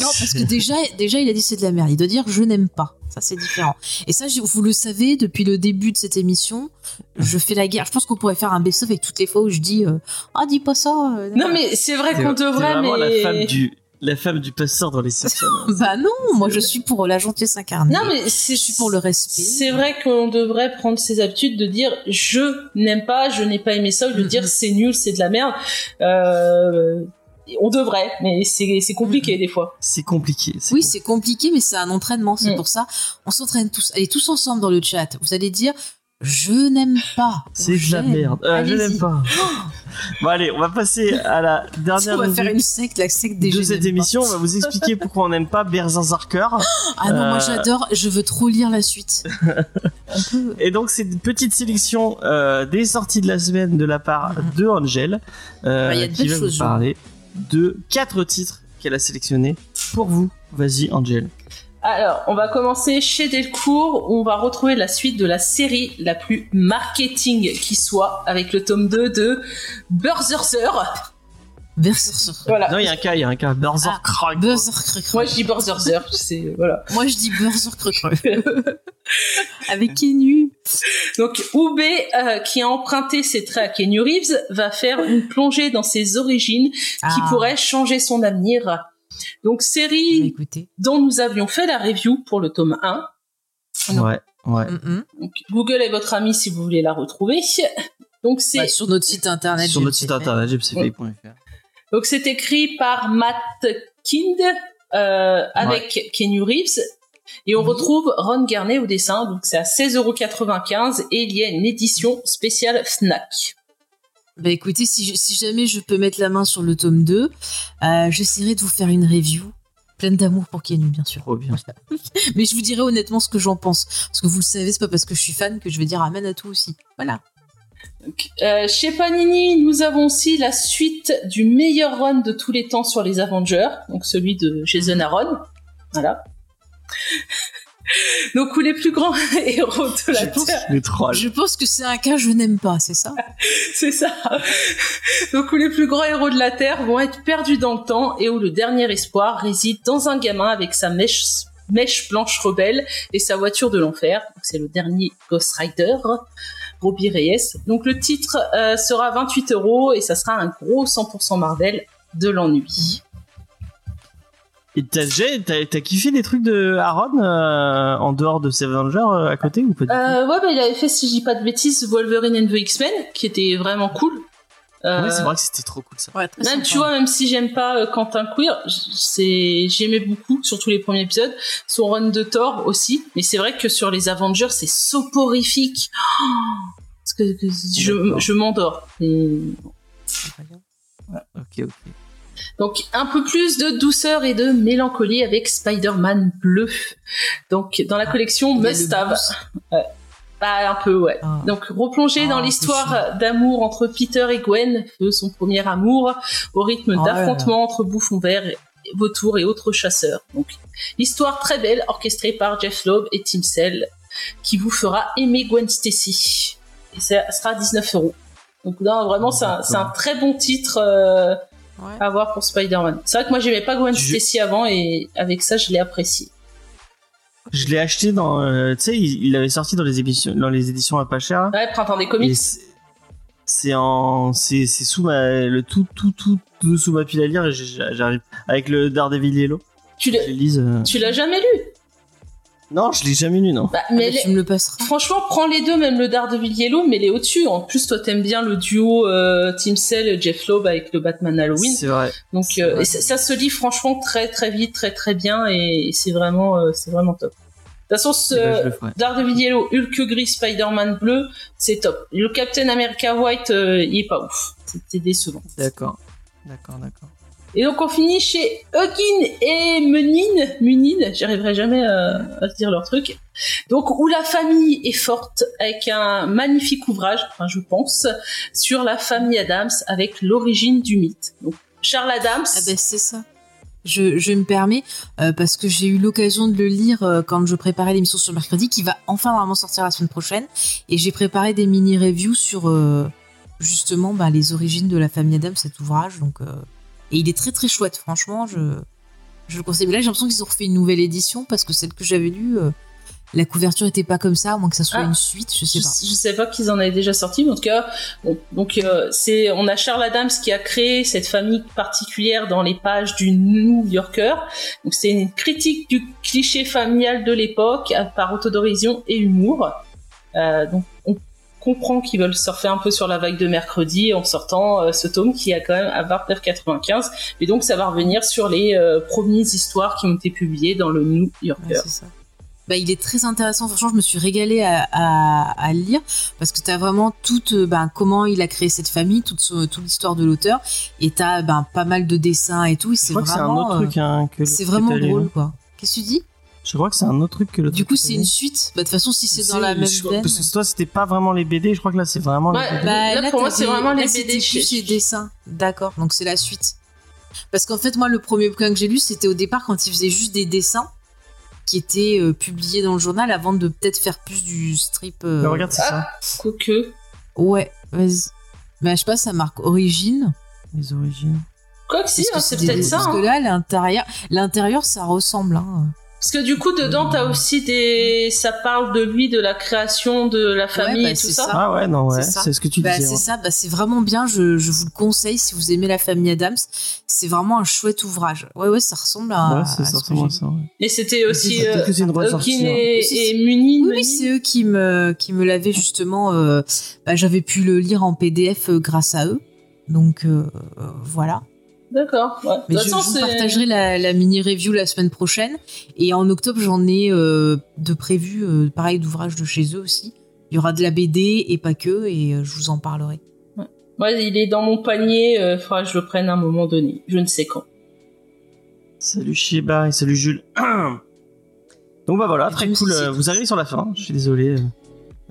Non, parce que déjà, déjà, il a dit c'est de la merde. Il doit dire je n'aime pas. Ça, c'est différent. Et ça, vous le savez, depuis le début de cette émission, je fais la guerre. Je pense qu'on pourrait faire un best-of avec toutes les fois où je dis euh, Ah, dis pas ça. euh, Non, mais c'est vrai qu'on devrait, mais. la femme du la femme du pasteur dans les Simpsons. Bah non, moi je suis pour la gentillesse incarnée. Non, mais c'est je suis pour le respect. C'est vrai qu'on devrait prendre ses habitudes de dire je n'aime pas, je n'ai pas aimé ça, ou de Mhm. dire c'est nul, c'est de la merde. Euh, on devrait, mais c'est compliqué des fois. C'est compliqué. Oui, c'est compliqué, mais c'est un entraînement. C'est Mm. pour ça, on s'entraîne tous. Allez, tous ensemble dans le chat. Vous allez dire je n'aime pas. C'est de la merde. Euh, je l'aime pas. bon allez, on va passer à la On dernière va faire une secte, la secte des de cette n'aime pas. émission. On va vous expliquer pourquoi on n'aime pas Berserker. Ah non, moi Euh, j'adore. Je veux trop lire la suite. on peut. Et donc c'est une petite sélection euh, des sorties de la semaine de la part de Angel, euh, Bah, il y a de belles choses, vous parler de quatre titres qu'elle a sélectionnés pour vous. Vas-y Angel. Alors, on va commencer chez Delcourt, où on va retrouver la suite de la série la plus marketing qui soit, avec le tome 2 de Berserker. Berserker. Voilà. Non, il y a un cas, il y a un cas. Berserker. Berserker. Moi, je dis Berserker, c'est voilà. Moi je dis Berserker. Avec Kenu. Donc Ube, euh, qui a emprunté ses traits à Kenny Reeves, va faire une plongée dans ses origines qui Ah. pourrait changer son avenir. Donc série écoutez. dont nous avions fait la review pour le tome 1. Ouais, ouais. Mm, mm. Donc, Google est votre ami si vous voulez la retrouver. Donc c'est Bah, sur notre site internet. Sur notre site internet gpcfay.fr. donc c'est écrit par Matt Kind euh, avec Kenny Reeves. Et on Oui. retrouve Ron Garnet au dessin, donc c'est à 16,95€ et il y a une édition spéciale Fnac. Bah écoutez, si, je- si jamais je peux mettre la main sur le tome 2, euh, j'essaierai de vous faire une review pleine d'amour pour Kenu, bien sûr. Bien. Mais je vous dirai honnêtement ce que j'en pense. Parce que vous le savez, c'est pas parce que je suis fan que je vais dire amen à tout aussi. Voilà. Donc, euh, chez Panini, nous avons aussi la suite du meilleur run de tous les temps sur les Avengers, donc celui de Jason Aaron. Voilà. donc où les plus grands héros de la Je pense Terre, les trolls. Je pense que c'est un cas je n'aime pas, c'est ça? C'est ça. donc où les plus grands héros de la Terre vont être perdus dans le temps et où le dernier espoir réside dans un gamin avec sa mèche mèche blanche rebelle et sa voiture de l'enfer. C'est le dernier Ghost Rider. Robbie Reyes. Donc le titre euh, sera 28 euros et ça sera un gros 100% Marvel de l'ennui. Et t'as kiffé des trucs de Aaron euh, en dehors de ses Avengers euh, à côté ou pas du tout? ouais, bah, il avait fait, si je dis pas de bêtises, Wolverine and the X-Men, qui était vraiment cool. Euh, Ouais, c'est vrai que c'était trop cool ça. Ouais, Même, sympa. tu vois, même si j'aime pas euh, Quentin Queer, c'est, j'aimais beaucoup, surtout les premiers épisodes, son run de Thor aussi. Mais c'est vrai que sur les Avengers, c'est soporifique. Oh Parce que, que je, je m'endors. Et Ok, ok. Donc un peu plus de douceur et de mélancolie avec Spider-Man bleu. Donc dans la collection Il y a le Must Have. Bah, un peu ouais. Ah. Donc replonger Ah, dans c'est l'histoire d'amour entre Peter et Gwen, de son premier amour, au rythme là d'affrontements entre bouffons verts, et vautours et autres chasseurs. Donc histoire très belle orchestrée par Jeff Loeb et Tim Cell qui vous fera aimer Gwen Stacy. Et ça sera à 19 euros. Donc là vraiment c'est un, très bon titre. euh, Ouais. à voir pour Spider-Man. C'est vrai que moi j'aimais pas Gwen Je- Stacy avant et avec ça je l'ai apprécié. Je l'ai acheté dans. euh, tu sais, il, il avait sorti dans les éditions, dans les éditions à pas cher. Ouais, printemps des comics. c'est- en. C'est c'est sous ma. Le tout, tout, tout, tout sous ma pile à lire j'arrive. Avec le Daredevil Yellow. Tu l'as, euh. tu l'as jamais lu? Non, je l'ai jamais lu, non. bah, Ah, mais bah, tu me le passeras. Franchement, prends les deux, même le Daredevil Yellow, mais les au-dessus. En plus, toi, t'aimes bien le duo euh, Team Cell, Jeff Loeb avec le Batman Halloween. C'est vrai. Donc, euh, vrai. et ça, ça se lit franchement très très vite, très très bien, et c'est vraiment, euh, c'est vraiment top. De toute façon, ce Eh ben. Daredevil Yellow, Hulk gris, Spider-Man bleu, c'est top. Le Captain America White, euh, il est pas ouf. C'était décevant. D'accord. D'accord, d'accord. Et donc on finit chez Huggin et Menin, Munin, j'arriverai jamais à, à se dire leur truc. Donc où la famille est forte avec un magnifique ouvrage, enfin je pense, sur la famille Adams avec l'origine du mythe. Donc Charles Adams, Ah ben c'est ça. Je, me permets euh, parce que j'ai eu l'occasion de le lire euh, quand je préparais l'émission sur mercredi, qui va enfin vraiment sortir la semaine prochaine, et j'ai préparé des mini reviews sur euh, justement bah, les origines de la famille Adam, cet ouvrage. Donc, et il est très très chouette, franchement, je, je le conseille. Mais là, j'ai l'impression qu'ils ont refait une nouvelle édition parce que celle que j'avais lue, la couverture était pas comme ça, à moins que ça soit Ah. une suite, je sais Je, pas. je sais pas qu'ils en avaient déjà sorti, mais en tout cas, bon, donc euh, c'est, on a Charles Adams qui a créé cette famille particulière dans les pages du New Yorker. Donc c'est une critique du cliché familial de l'époque par autodérision et humour. Euh, donc on comprend qu'ils veulent surfer un peu sur la vague de mercredi en sortant euh, ce tome qui a quand même à partir 95. Et donc ça va revenir sur les euh, premières histoires qui ont été publiées dans le New Yorker. Ouais, c'est ça. Bah, il est très intéressant. Franchement, je me suis régalée à, à, à le lire parce que tu as vraiment toute ben, comment il a créé cette famille, toute, l'histoire de l'auteur, et tu as ben, pas mal de dessins et tout. et C'est vraiment, autre truc hein, que c'est l'autre vraiment que t'as lu, drôle, quoi. Qu'est-ce que tu dis? Je crois que c'est un autre truc que l'autre. Du coup, c'est une suite. Bah, de toute façon, si c'est dans la même veine. Parce que toi, c'était pas vraiment les BD, je crois que là, c'est vraiment Ouais, les BD. Là, pour moi, c'est vraiment les là, c'était BD plus chez- les dessins. D'accord, donc c'est la suite. Parce qu'en fait, moi, le premier bouquin que j'ai lu, c'était au départ quand il faisait juste des dessins qui étaient euh, publiés dans le journal avant de peut-être faire plus du strip. euh, Mais regarde, c'est ça. Quoique. Ouais, vas-y. Bah, je sais pas, ça marque origine. Les origines. Quoi que si, hein, c'est peut-être ça. Parce hein. que là, l'intérieur, l'intérieur, ça ressemble. Hein. Parce que du coup, dedans, t'as aussi des. Ça parle de lui, de la création de la famille bah, et tout ça. ça. Ah ouais, non, ouais, C'est ce que tu Bah, disais. c'est ouais. ça, bah, c'est vraiment bien. Je, je vous le conseille si vous aimez la famille Adams. C'est vraiment un chouette ouvrage. Ouais, ouais, ça ressemble à. Ouais, c'est ce ça ouais. Et c'était aussi. Euh, que c'est une ressortie, Hawking hein. et, et. Oui, Munin. oui, c'est eux qui me, qui me l'avaient justement. euh, bah, J'avais pu le lire en PDF euh, grâce à eux. Donc euh, euh, voilà. D'accord. Ouais. Mais De je, toute façon, je vous partagerai la, la mini review la semaine prochaine. Et en octobre, j'en ai euh, de prévu, euh, pareil, d'ouvrages de chez eux aussi. Il y aura de la BD et pas que, et euh, je vous en parlerai. Ouais, il est dans mon panier. Il faudra que je le prenne à un moment donné. Je ne sais quand. Salut Shiba et salut Jules. Donc bah voilà, Et très cool. Vous arrivez sur la fin. Je suis désolé.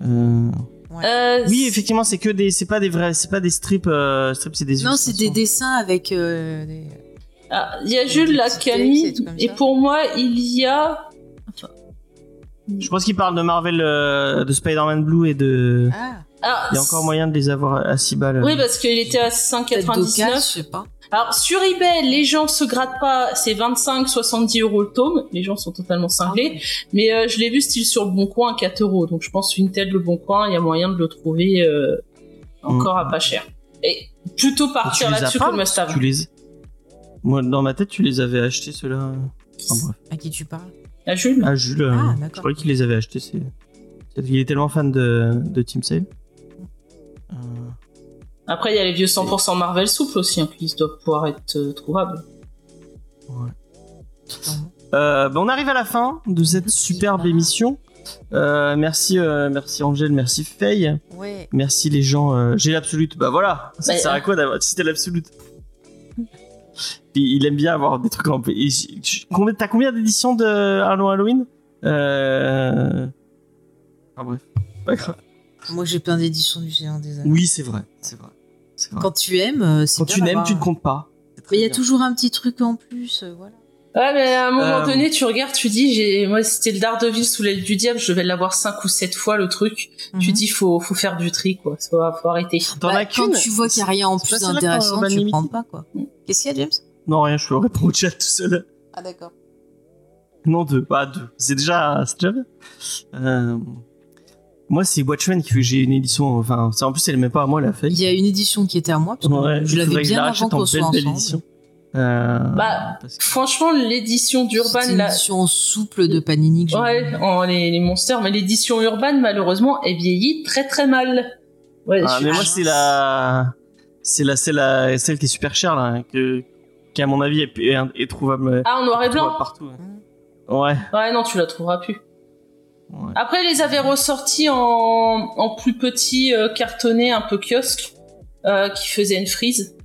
Euh, Euh, Oui, effectivement, c'est que des, c'est pas des vrais, c'est pas des strips. euh, strips, c'est des. Non, c'est des illustrations. dessins avec. euh, des- ah, Il y a Jules là mis. et Et pour moi, il y a. Je pense qu'il parle de Marvel, euh, de Spider-Man Blue et de. Ah, Ah, Il y a encore moyen de les avoir à 6 balles. Oui, parce qu'il était à peut-être d'occasion, 5,99. je sais pas. Alors sur eBay, les gens se grattent pas, c'est 25-70 euros le tome, les gens sont totalement cinglés, mais euh, je l'ai vu style sur le Bon Coin à 4 euros, donc je pense Vinted le Bon Coin, il y a moyen de le trouver euh, encore à pas cher. Et plutôt partir là-dessus pas que le must have. Tu les. Moi, dans ma tête, tu les avais achetés ceux-là. Enfin. À qui tu parles? À Jules Ah, Jules, euh, Ah, je d'accord. croyais qu'il les avait achetés. C'est... c'est- Il est tellement fan de, de Team Sale. Après, il y a les vieux 100% Marvel souples aussi, hein, qui doivent pouvoir être euh, trouvables. Euh, bah, on arrive à la fin de cette superbe émission. Euh, merci, euh, merci Angèle, merci Faye, Ouais. merci les gens. euh, j'ai l'absolute. Bah voilà, ça Bah, sert à quoi d'avoir si t'as l'absolute? Il, il aime bien avoir des trucs en. T'as combien d'éditions de Halloween Halloween? Euh... Ah bref, pas grave. Moi, j'ai plein d'éditions du Seigneur des Anneaux. Oui, c'est vrai, c'est vrai. Quand tu aimes, euh, c'est Quand bien tu n'aimes, d'avoir tu ne comptes pas. C'est très Mais il y a bien. toujours un petit truc en plus, euh, voilà. Ouais, mais à un moment Euh, donné, tu regardes, tu dis, j'ai, moi, c'était le Daredevil sous l'aile du diable, je vais l'avoir 5 ou 7 fois le truc. Tu Mhm. dis, faut, faut faire du tri, quoi. Faut, faut arrêter. T'en Bah, as quand qu'une tu vois qu'il n'y a rien en C'est plus pas celle-là d'intéressant, tu Limit prends pas, quoi. Qu'est-ce qu'il y a, James? Non, rien, je peux répondre au chat tout seul. Ah, d'accord. Non, deux. Bah, deux. C'est déjà, c'est déjà bien. Euh, Moi, c'est Watchmen qui fait que j'ai une édition. Enfin, ça, en plus, elle est même pas à moi, la feuille. Il y a une édition qui était à moi, parce que Ouais, je l'avais bien la avant qu'on soit ensemble. édition. Euh, Bah, que- Franchement, l'édition d'Urban, C'est une là. édition souple de Panini que j'ai Ouais, en, les, les monsters, mais l'édition Urban, malheureusement, est vieillie très très mal. Ouais, Ah, je- mais moi, c'est la, c'est la, c'est la, celle qui est super chère là, que, qui à mon avis est, est, est trouvable, Ah, en noir et blanc partout. Ouais. Ouais, non, tu la trouveras plus. Ouais. Après, ils les avaient ressortis en, en plus petit euh, cartonné, un peu kiosque, euh, qui faisait une frise.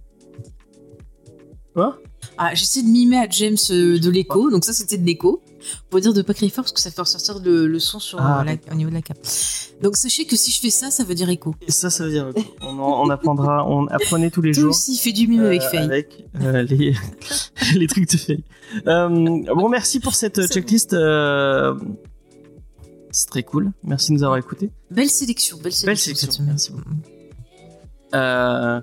Ah, j'essaie de mimer à James euh, de l'écho, donc ça c'était de l'écho. pour dire de pas crier fort parce que ça fait ressortir le, le son sur Ah, euh, la- au niveau de la cape. Donc sachez que si je fais ça, ça veut dire écho. Et ça, ça veut dire on, en- on apprendra, on apprenait tous les Toi jours. aussi, fais du mime avec Faye. avec, euh, les, les trucs de Faye. Euh, bon, merci pour cette checklist. euh, c'est très cool. Merci de nous avoir écoutés. Belle sélection, belle sélection, Belle merci beaucoup. Euh,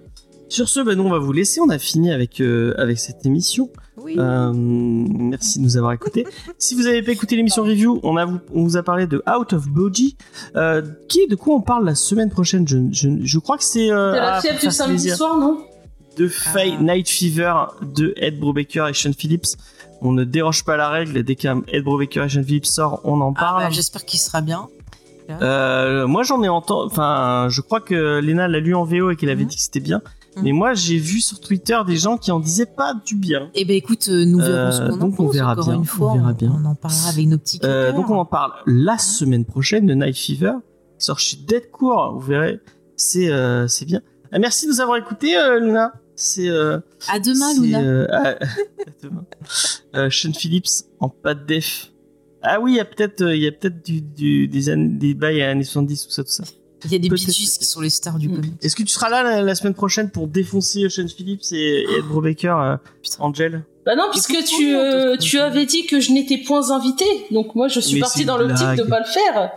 sur ce, ben, nous, on va vous laisser. On a fini avec, euh, avec cette émission. Oui. Euh, merci de nous avoir écoutés. si vous n'avez pas écouté l'émission review, on, a, vous- on vous a parlé de Out of Body. Euh, qui, de quoi on parle la semaine prochaine? Je, je, je crois que c'est. euh, De la ah, fièvre du samedi soir, non? De Ah. Night Fever de Ed Brubaker et Sean Phillips. On ne déroge pas la règle. Dès qu'un Ed Brubaker et Phillips sort, on en Ah, parle. bah, J'espère qu'il sera bien. Euh, moi, j'en ai entendu. Enfin, je crois que Lena l'a lu en VO et qu'elle avait Mhm. dit que c'était bien. Mhm. Mais moi, j'ai vu sur Twitter des gens qui en disaient pas du bien. Eh ben écoute, euh, nous verrons Euh, ce qu'on donc on pense. verra bien, une on fois, verra bien. on en parlera avec nos petits Euh, donc, on en parle la semaine prochaine de Night Fever, qui sort chez Deadcore. Vous verrez, c'est c'est bien. Ah, merci de nous avoir écoutés, Luna. C'est euh, À demain, Luna. euh, à, à demain. Euh, Sean Phillips en pas de def. Ah oui, il y a peut-être il y a peut-être du, du- des années, des bails à années 70 tout ça tout ça. Il y a des Gees qui sont les stars du Mm. comics. Est-ce que tu seras là la, la semaine prochaine pour défoncer Sean Phillips et, et Ed Brubaker, euh, Angel Bah non, puisque tu, euh, tu avais dit que je n'étais point invité, donc moi je suis Mais partie dans l'optique de blague. pas le faire.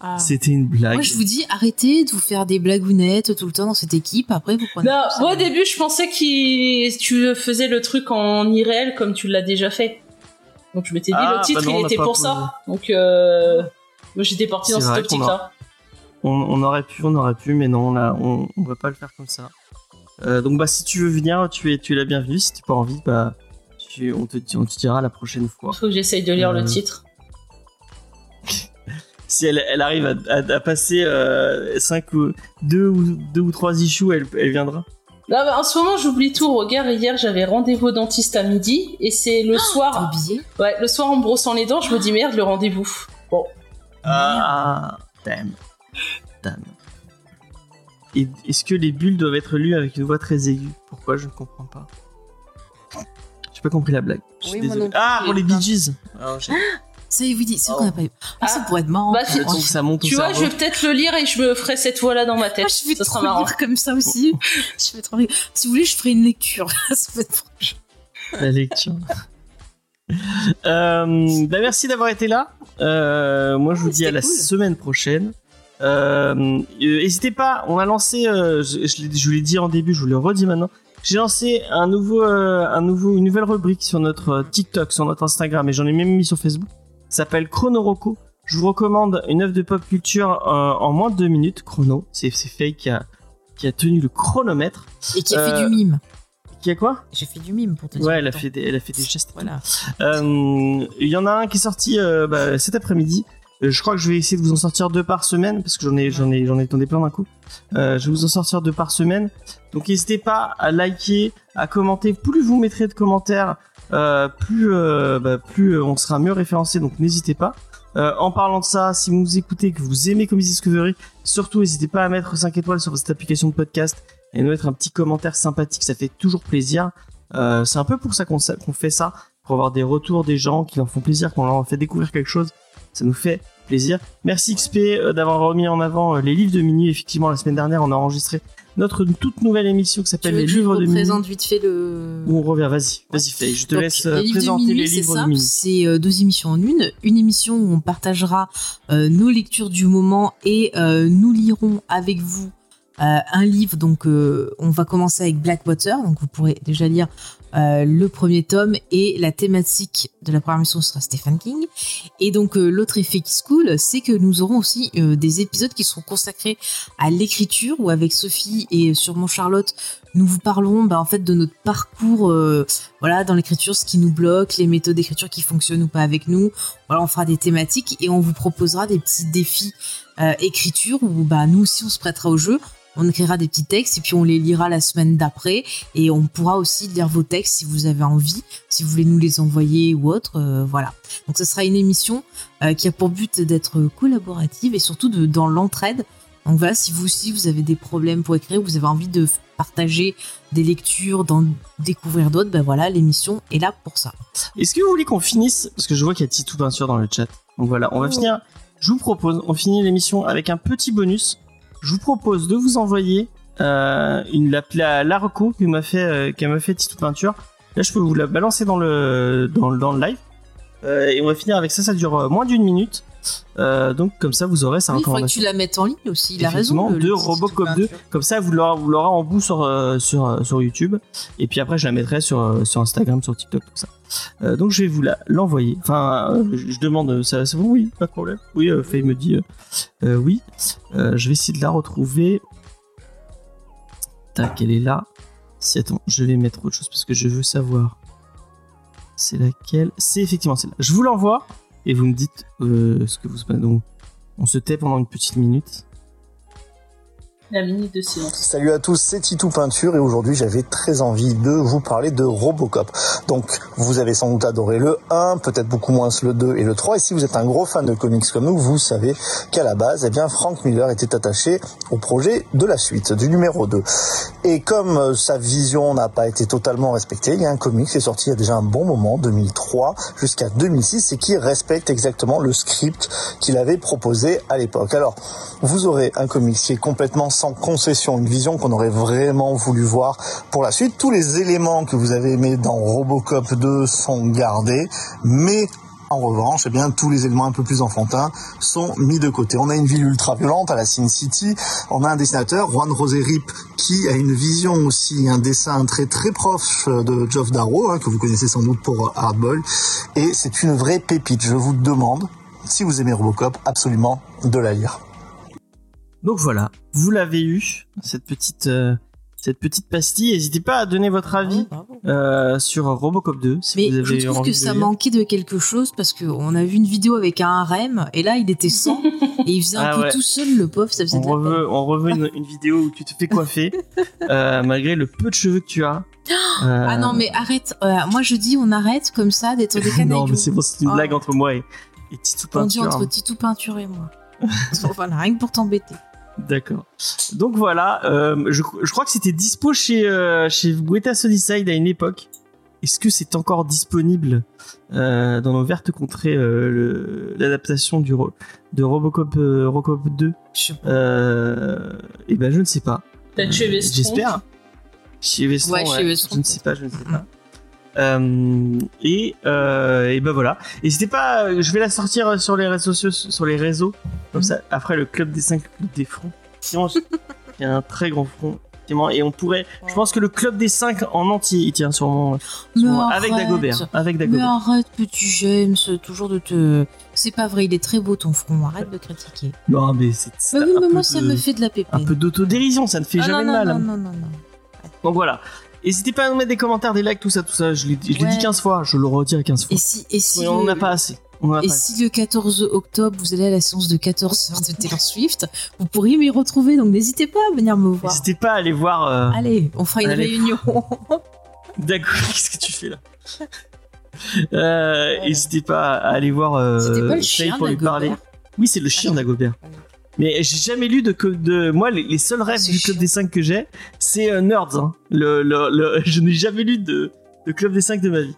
Ah. C'était une blague. Moi, je vous dis, arrêtez de vous faire des blagounettes tout le temps dans cette équipe. Après, vous prenez. Non, moi au début je pensais que tu faisais le truc en irréel comme tu l'as déjà fait. Donc je m'étais dit Ah, le titre bah non, il était pour posé. ça. Donc euh, moi j'étais partie dans cette vrai qu'on optique là. On, on aurait pu, on aurait pu, mais non, là, on, on va pas le faire comme ça. Euh, donc bah si tu veux venir, tu es, tu es la bienvenue. Si tu pas envie, bah tu- on te, on te dira la prochaine fois. Faut que j'essaye de lire Euh, le titre. Si elle, elle arrive à, à- à passer 5 ou 2 ou deux ou trois issues, elle, elle viendra. Là, bah, en ce moment j'oublie tout. Regarde, hier j'avais rendez-vous au dentiste à midi et c'est le T'es soir. Ouais, le soir en brossant les dents, je me dis merde le rendez-vous. Bon, Ah, damn, damn. Est-ce que les bulles doivent être lues avec une voix très aiguë? Pourquoi? Je ne comprends pas. J'ai pas compris la blague. Je suis Oui, ah, pour les. Bee Gees. Alors, Ça est, vous dit, c'est ce Oh. qu'on n'a pas eu. Ah, ça Ah. pourrait être marrant. Bah, c'est- Oh, Donc ça monte tu vois, je vais peut-être le lire et je me ferai cette voix là dans ma tête. Ah, je vais ça sera trop marrant. lire comme ça aussi. je vais trop. Si vous voulez, je ferai une lecture la semaine prochaine. la lecture. Euh, bah merci d'avoir été là. Euh, moi, je vous Ouais, dis à la cool. semaine prochaine. Euh, euh, N'hésitez pas, on a lancé, euh, je, je, l'ai- je vous l'ai dit en début, je vous le redis maintenant. J'ai lancé un nouveau, euh, un nouveau, une nouvelle rubrique sur notre TikTok, sur notre Instagram, et j'en ai même mis sur Facebook. S'appelle Chrono Rocco. Je vous recommande une œuvre de pop culture euh, en moins de deux minutes. Chrono, c'est Faye qui a, qui a tenu le chronomètre. Et qui a Euh, fait du mime. Qui a quoi? J'ai fait du mime pour te dire. Ouais, elle a fait des, elle a fait des gestes. Voilà. Euh, Il y en a un qui est sorti euh, bah, cet après-midi. Euh, Je crois que je vais essayer de vous en sortir deux par semaine parce que j'en ai, j'en ai, j'en ai plein d'un coup. Euh, je vais vous en sortir deux par semaine. Donc n'hésitez pas à liker, à commenter. Plus vous mettrez de commentaires, euh, plus, euh, bah, plus euh, on sera mieux référencé. Donc n'hésitez pas. Euh, en parlant de ça, si vous nous écoutez, que vous aimez Comedy Discovery, surtout n'hésitez pas à mettre 5 étoiles sur votre application de podcast et nous mettre un petit commentaire sympathique. Ça fait toujours plaisir. Euh, c'est un peu pour ça qu'on fait ça pour avoir des retours des gens qui leur font plaisir, qu'on leur fait découvrir quelque chose. Ça nous fait plaisir. Merci XP euh, d'avoir remis en avant euh, les livres de minuit. Effectivement, la semaine dernière, on a enregistré notre toute nouvelle émission qui s'appelle Les livres de minuit. représente vite fait le. Où on revient, vas-y, vas-y, Faye, je te Donc, laisse euh, les présenter minuit, les c'est livres de minuit. C'est euh, deux émissions en une. Une émission où on partagera euh, nos lectures du moment et euh, nous lirons avec vous euh, un livre. Donc, euh, on va commencer avec Blackwater. Donc, vous pourrez déjà lire euh, le premier tome et la thématique de la émission sera Stephen King. Et donc, euh, l'autre effet qui se coule, c'est que nous aurons aussi euh, des épisodes qui seront consacrés à l'écriture où avec Sophie et sûrement Charlotte, nous vous parlerons bah, en fait de notre parcours voilà dans l'écriture, ce qui nous bloque, les méthodes d'écriture qui fonctionnent ou pas avec nous. Voilà, on fera des thématiques et on vous proposera des petits défis écriture où bah nous aussi on se prêtera au jeu. On écrira des petits textes et puis on les lira la semaine d'après et on pourra aussi lire vos textes si vous avez envie, si vous voulez nous les envoyer ou autre. euh, voilà. Donc ce sera une émission euh, qui a pour but d'être collaborative et surtout de, dans l'entraide Donc voilà, si vous aussi vous avez des problèmes pour écrire, vous avez envie de partager des lectures, d'en découvrir d'autres, ben voilà, l'émission est là pour ça. Est-ce que vous voulez qu'on finisse Parce que je vois qu'il y a Titou Peinture dans le chat. Donc voilà, on va finir. Je vous propose, on finit l'émission avec un petit bonus. Je vous propose de vous envoyer euh, la, la, la m'a fait euh, qu'elle m'a fait Peinture. Là, je peux vous la balancer dans le dans, le- dans le live. Euh, et on va finir avec ça. Ça dure euh, moins d'une minute. Euh, donc comme ça, vous aurez sa Oui, il faudrait que tu la mettes en ligne aussi, il a raison. de Robocop petit 2. peinture. Comme ça, vous l'aurez, vous l'aurez en bout sur, euh, sur, euh, sur YouTube. Et puis après, je la mettrai sur, sur Instagram, sur TikTok, tout ça. Euh, donc, je vais vous la, l'envoyer. Enfin, je, je demande, ça, c'est bon Oui, pas de problème. Oui, Faye me dit oui. Je vais essayer de la retrouver. Tac, elle est là. Si, attends, je vais mettre autre chose parce que je veux savoir. C'est laquelle? C'est effectivement celle-là. Je vous l'envoie et vous me dites euh, ce que vous. Donc, on se tait pendant une petite minute. La minute de silence. Salut à tous, c'est Titou Peinture et aujourd'hui j'avais très envie de vous parler de Robocop. Donc vous avez sans doute adoré le 1, peut-être beaucoup moins le 2 et le 3 et si vous êtes un gros fan de comics comme nous, vous savez qu'à la base, eh bien Frank Miller était attaché au projet de la suite, du numéro 2. Et comme euh, sa vision n'a pas été totalement respectée, il y a un comics qui est sorti il y a déjà un bon moment, 2003 jusqu'à 2006 et qui respecte exactement le script qu'il avait proposé à l'époque. Alors, vous aurez un comics qui est complètement sans concession, une vision qu'on aurait vraiment voulu voir pour la suite. Tous les éléments que vous avez aimés dans Robocop 2 sont gardés, mais en revanche, eh bien, tous les éléments un peu plus enfantins sont mis de côté. On a une ville ultra violente à la Sin City. On a un dessinateur, Juan Rosé-Rip, qui a une vision aussi, un dessin très très proche de Geoff Darrow, hein, que vous connaissez sans doute pour Hardball. Et c'est une vraie pépite. Je vous demande, si vous aimez Robocop, absolument de la lire. Donc voilà, vous l'avez eu, cette petite, euh, cette petite pastille. N'hésitez pas à donner votre avis euh, sur Robocop 2 si Mais vous avez je trouve que ça manquait de quelque chose parce qu'on a vu une vidéo avec un harem et là il était sans et il faisait un Ah peu ouais. tout seul le pauvre, ça faisait On de la peine. reveut, on reveut une, une vidéo où tu te fais coiffer euh, malgré le peu de cheveux que tu as. Euh, Ah non mais arrête, euh, moi je dis on arrête comme ça d'être des canailles. non, mais c'est bon, c'est une Oh. blague entre moi et, et Titou On dit Peinture. entre Titou Peinture et moi. voilà, rien que pour t'embêter. D'accord. Donc voilà, euh, je, je crois que c'était dispo chez, euh, chez Weta Sunnyside à une époque. Est-ce que c'est encore disponible euh, dans nos vertes contrées euh, l'adaptation du ro- de Robocop, euh, Robocop 2 Je sais pas. euh, Eh ben je ne sais pas. Peut-être chez Vestron. J'espère. Chez Vestron, Ouais, chez. Vestron. Je ne sais pas, je ne sais pas. Euh, et, euh, et ben voilà. C'était pas. Je vais la sortir sur les réseaux sociaux, sur les réseaux, comme Mhm. ça. Après le club des 5 club des fronts. Sinon, il y a un très grand front. Et on pourrait. Je pense que le club des 5 en entier, il tient mon- avec. Dagobert. Mais arrête petit James, toujours de te... C'est pas vrai, il est très beau ton front, arrête de critiquer. Non, mais c'est. Bah oui, mais moi ça de- me fait de la pépine. Un peu d'autodérision, ça ne fait Ah jamais non, de mal. non, non, non, non. Donc voilà. N'hésitez pas à nous mettre des commentaires, des likes, tout ça, tout ça. Je l'ai Ouais. dit 15 fois, je le redire 15 fois. Et si, et si, Oui, on le- n'en a pas assez. Et si le 14 octobre vous allez à la séance de 14 heures de Taylor Swift, vous pourriez m'y retrouver, donc n'hésitez pas à venir me voir. N'hésitez pas à aller voir. euh, Allez, on fera une Allez. réunion. D'accord, qu'est-ce que tu fais là? Euh, N'hésitez pas à aller voir euh, C'était pas le chien pour lui d'Agobert parler. Oui, c'est le chien d'Agobert. Mais j'ai jamais lu de, de moi les, les seuls rêves du club chiant. des 5 que j'ai, c'est euh, Nerds. hein. Le, le, le- je n'ai jamais lu de, de club des 5 de ma vie.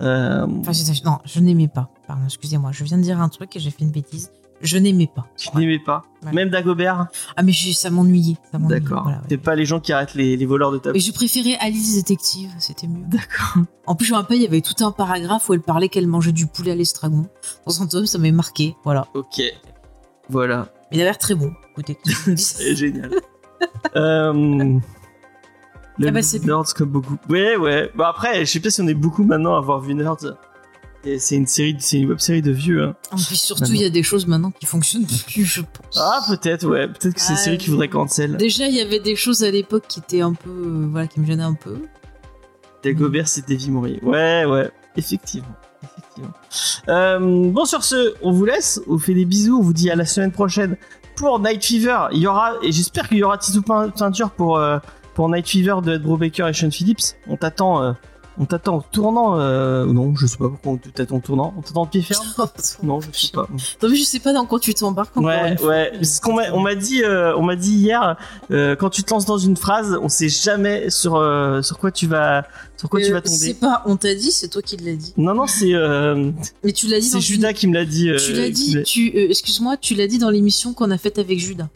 Euh, Enfin, je- non, je n'aimais pas. Pardon, excusez-moi, je viens de dire un truc et j'ai fait une bêtise. Je n'aimais pas. tu n'aimais pas, même d'Agobert. Ah, mais j'ai- ça m'ennuyait. D'accord. voilà, ouais. T'es pas les gens qui arrêtent les, les voleurs de ta Mais je préférais Alice Détective, c'était mieux. D'accord. En plus, je me rappelle, il y avait tout un paragraphe où elle parlait qu'elle mangeait du poulet à l'estragon. Dans son tome, ça m'avait marqué. Voilà. Ok. Voilà. Il a l'air très bon. Écoutez. C'est génial. euh... Le Ah bah, c'est- Nerds comme beaucoup. Ouais, ouais. Bah après, je sais pas si on est beaucoup maintenant à avoir vu Nerds. Et c'est une série, c'est une web série de vieux. Hein. En plus, surtout, il y a des choses maintenant qui fonctionnent plus, je pense. Ah peut-être, ouais. Peut-être que c'est une Ah, série qu'il faudrait cancel. Déjà, il y avait des choses à l'époque qui étaient un peu. euh, voilà, qui me gênaient un peu. Dagobert, Davy Mourier. Ouais, ouais. Effectivement. Euh, bon, sur ce, on vous laisse. On vous fait des bisous. On vous dit à la semaine prochaine pour Night Fever. Y aura, et j'espère qu'il y aura Pein- Peinture pour, euh, pour Night Fever de Ed Brubaker et Sean Phillips. On t'attend euh, On t'attend en tournant. Euh... Non, je sais pas pourquoi on t'attend en tournant. On t'attend en pied ferme Non, je sais pas. Non, mais je sais pas dans quoi tu t'embarques encore Ouais, ouais. C'est ce qu'on m'a, on m'a dit, euh, on m'a dit hier. euh, quand tu te lances dans une phrase, on sait jamais sur euh, sur quoi tu vas, sur quoi tu vas tomber. C'est pas, on t'a dit, c'est toi qui l'as dit. Non, non, c'est Mais tu l'as dit c'est dans Judas qui me l'a dit. Tu l'as dit, tu, excuse-moi, tu l'as dit dans l'émission qu'on a faite avec Judas.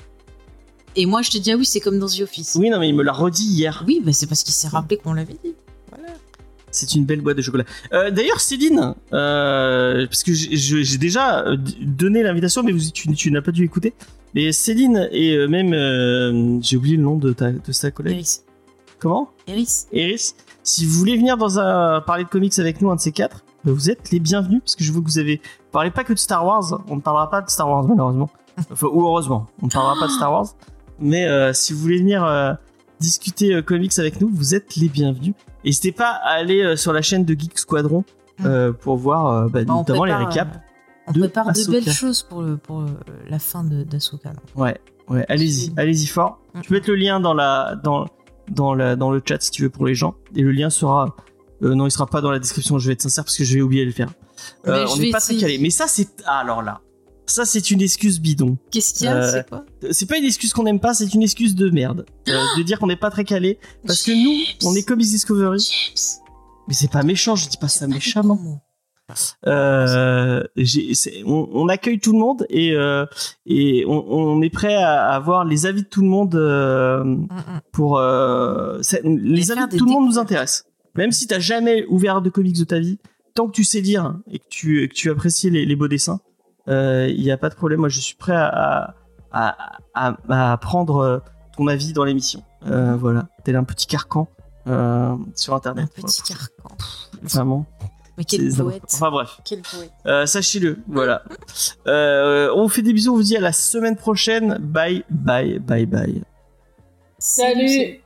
Et moi, je te dis, ah oui, c'est comme dans The Office. Oui, non, mais il me l'a redit hier. Oui, bah c'est parce qu'il s'est rappelé qu'on l'avait dit. C'est une belle boîte de chocolat. Euh, D'ailleurs, Céline, euh, parce que j'ai- déjà euh, donné l'invitation, mais vous, tu, tu n'as pas dû écouter. Mais Céline et même, euh, j'ai oublié le nom de ta, de ta collègue. Eris. Comment? Eris. Eris. Si vous voulez venir dans un parler de comics avec nous, un de ces quatre, bah, vous êtes les bienvenus parce que je vois que vous avez parlez pas que de Star Wars. On ne parlera pas de Star Wars malheureusement. Enfin, ou heureusement, on ne parlera pas de Star Wars. Mais si vous voulez venir discuter comics avec nous, vous êtes les bienvenus. N'hésitez pas à aller euh, sur la chaîne de Geek Squadron euh, pour voir euh, bah, Bah, notamment les récaps. On de prépare de Ahsoka. belles choses pour, le, pour la fin de- d'Asoka. Ouais, ouais, allez-y, allez-y fort. Mm. Tu peux mettre le lien dans la dans dans la dans le chat si tu veux pour les gens et le lien sera euh, non, il sera pas dans la description, je vais être sincère parce que je vais oublier de le faire. Euh, je on vais n'est pas très calé. Mais ça c'est ah, alors là. Ça c'est une excuse bidon. Qu'est-ce qu'il y a Euh, C'est quoi C'est pas une excuse qu'on n'aime pas, c'est une excuse de merde. Euh, de dire qu'on n'est pas très calé parce que nous, on est Comics Discovery. Mais c'est pas méchant, je dis pas ça méchamment. Euh, on, on accueille tout le monde et, euh, et on, on est prêt à avoir les avis de tout le monde euh, Mm, mm. pour les avis de tout le monde nous intéressent. Même si t'as jamais ouvert de comics de ta vie, tant que tu sais lire et que tu, que tu apprécies les, les beaux dessins, il n'y a pas de problème. Moi, je suis prêt à, à, à, à prendre euh, ton avis dans l'émission. Euh, voilà, tel un petit carcan euh, sur Un Internet. petit carcan. Vraiment. Mais quel poète. Enfin bref. Quel poète. Euh, sachez-le, voilà. Euh, on vous fait des bisous, on vous dit à la semaine prochaine. Bye, bye, bye, bye. Salut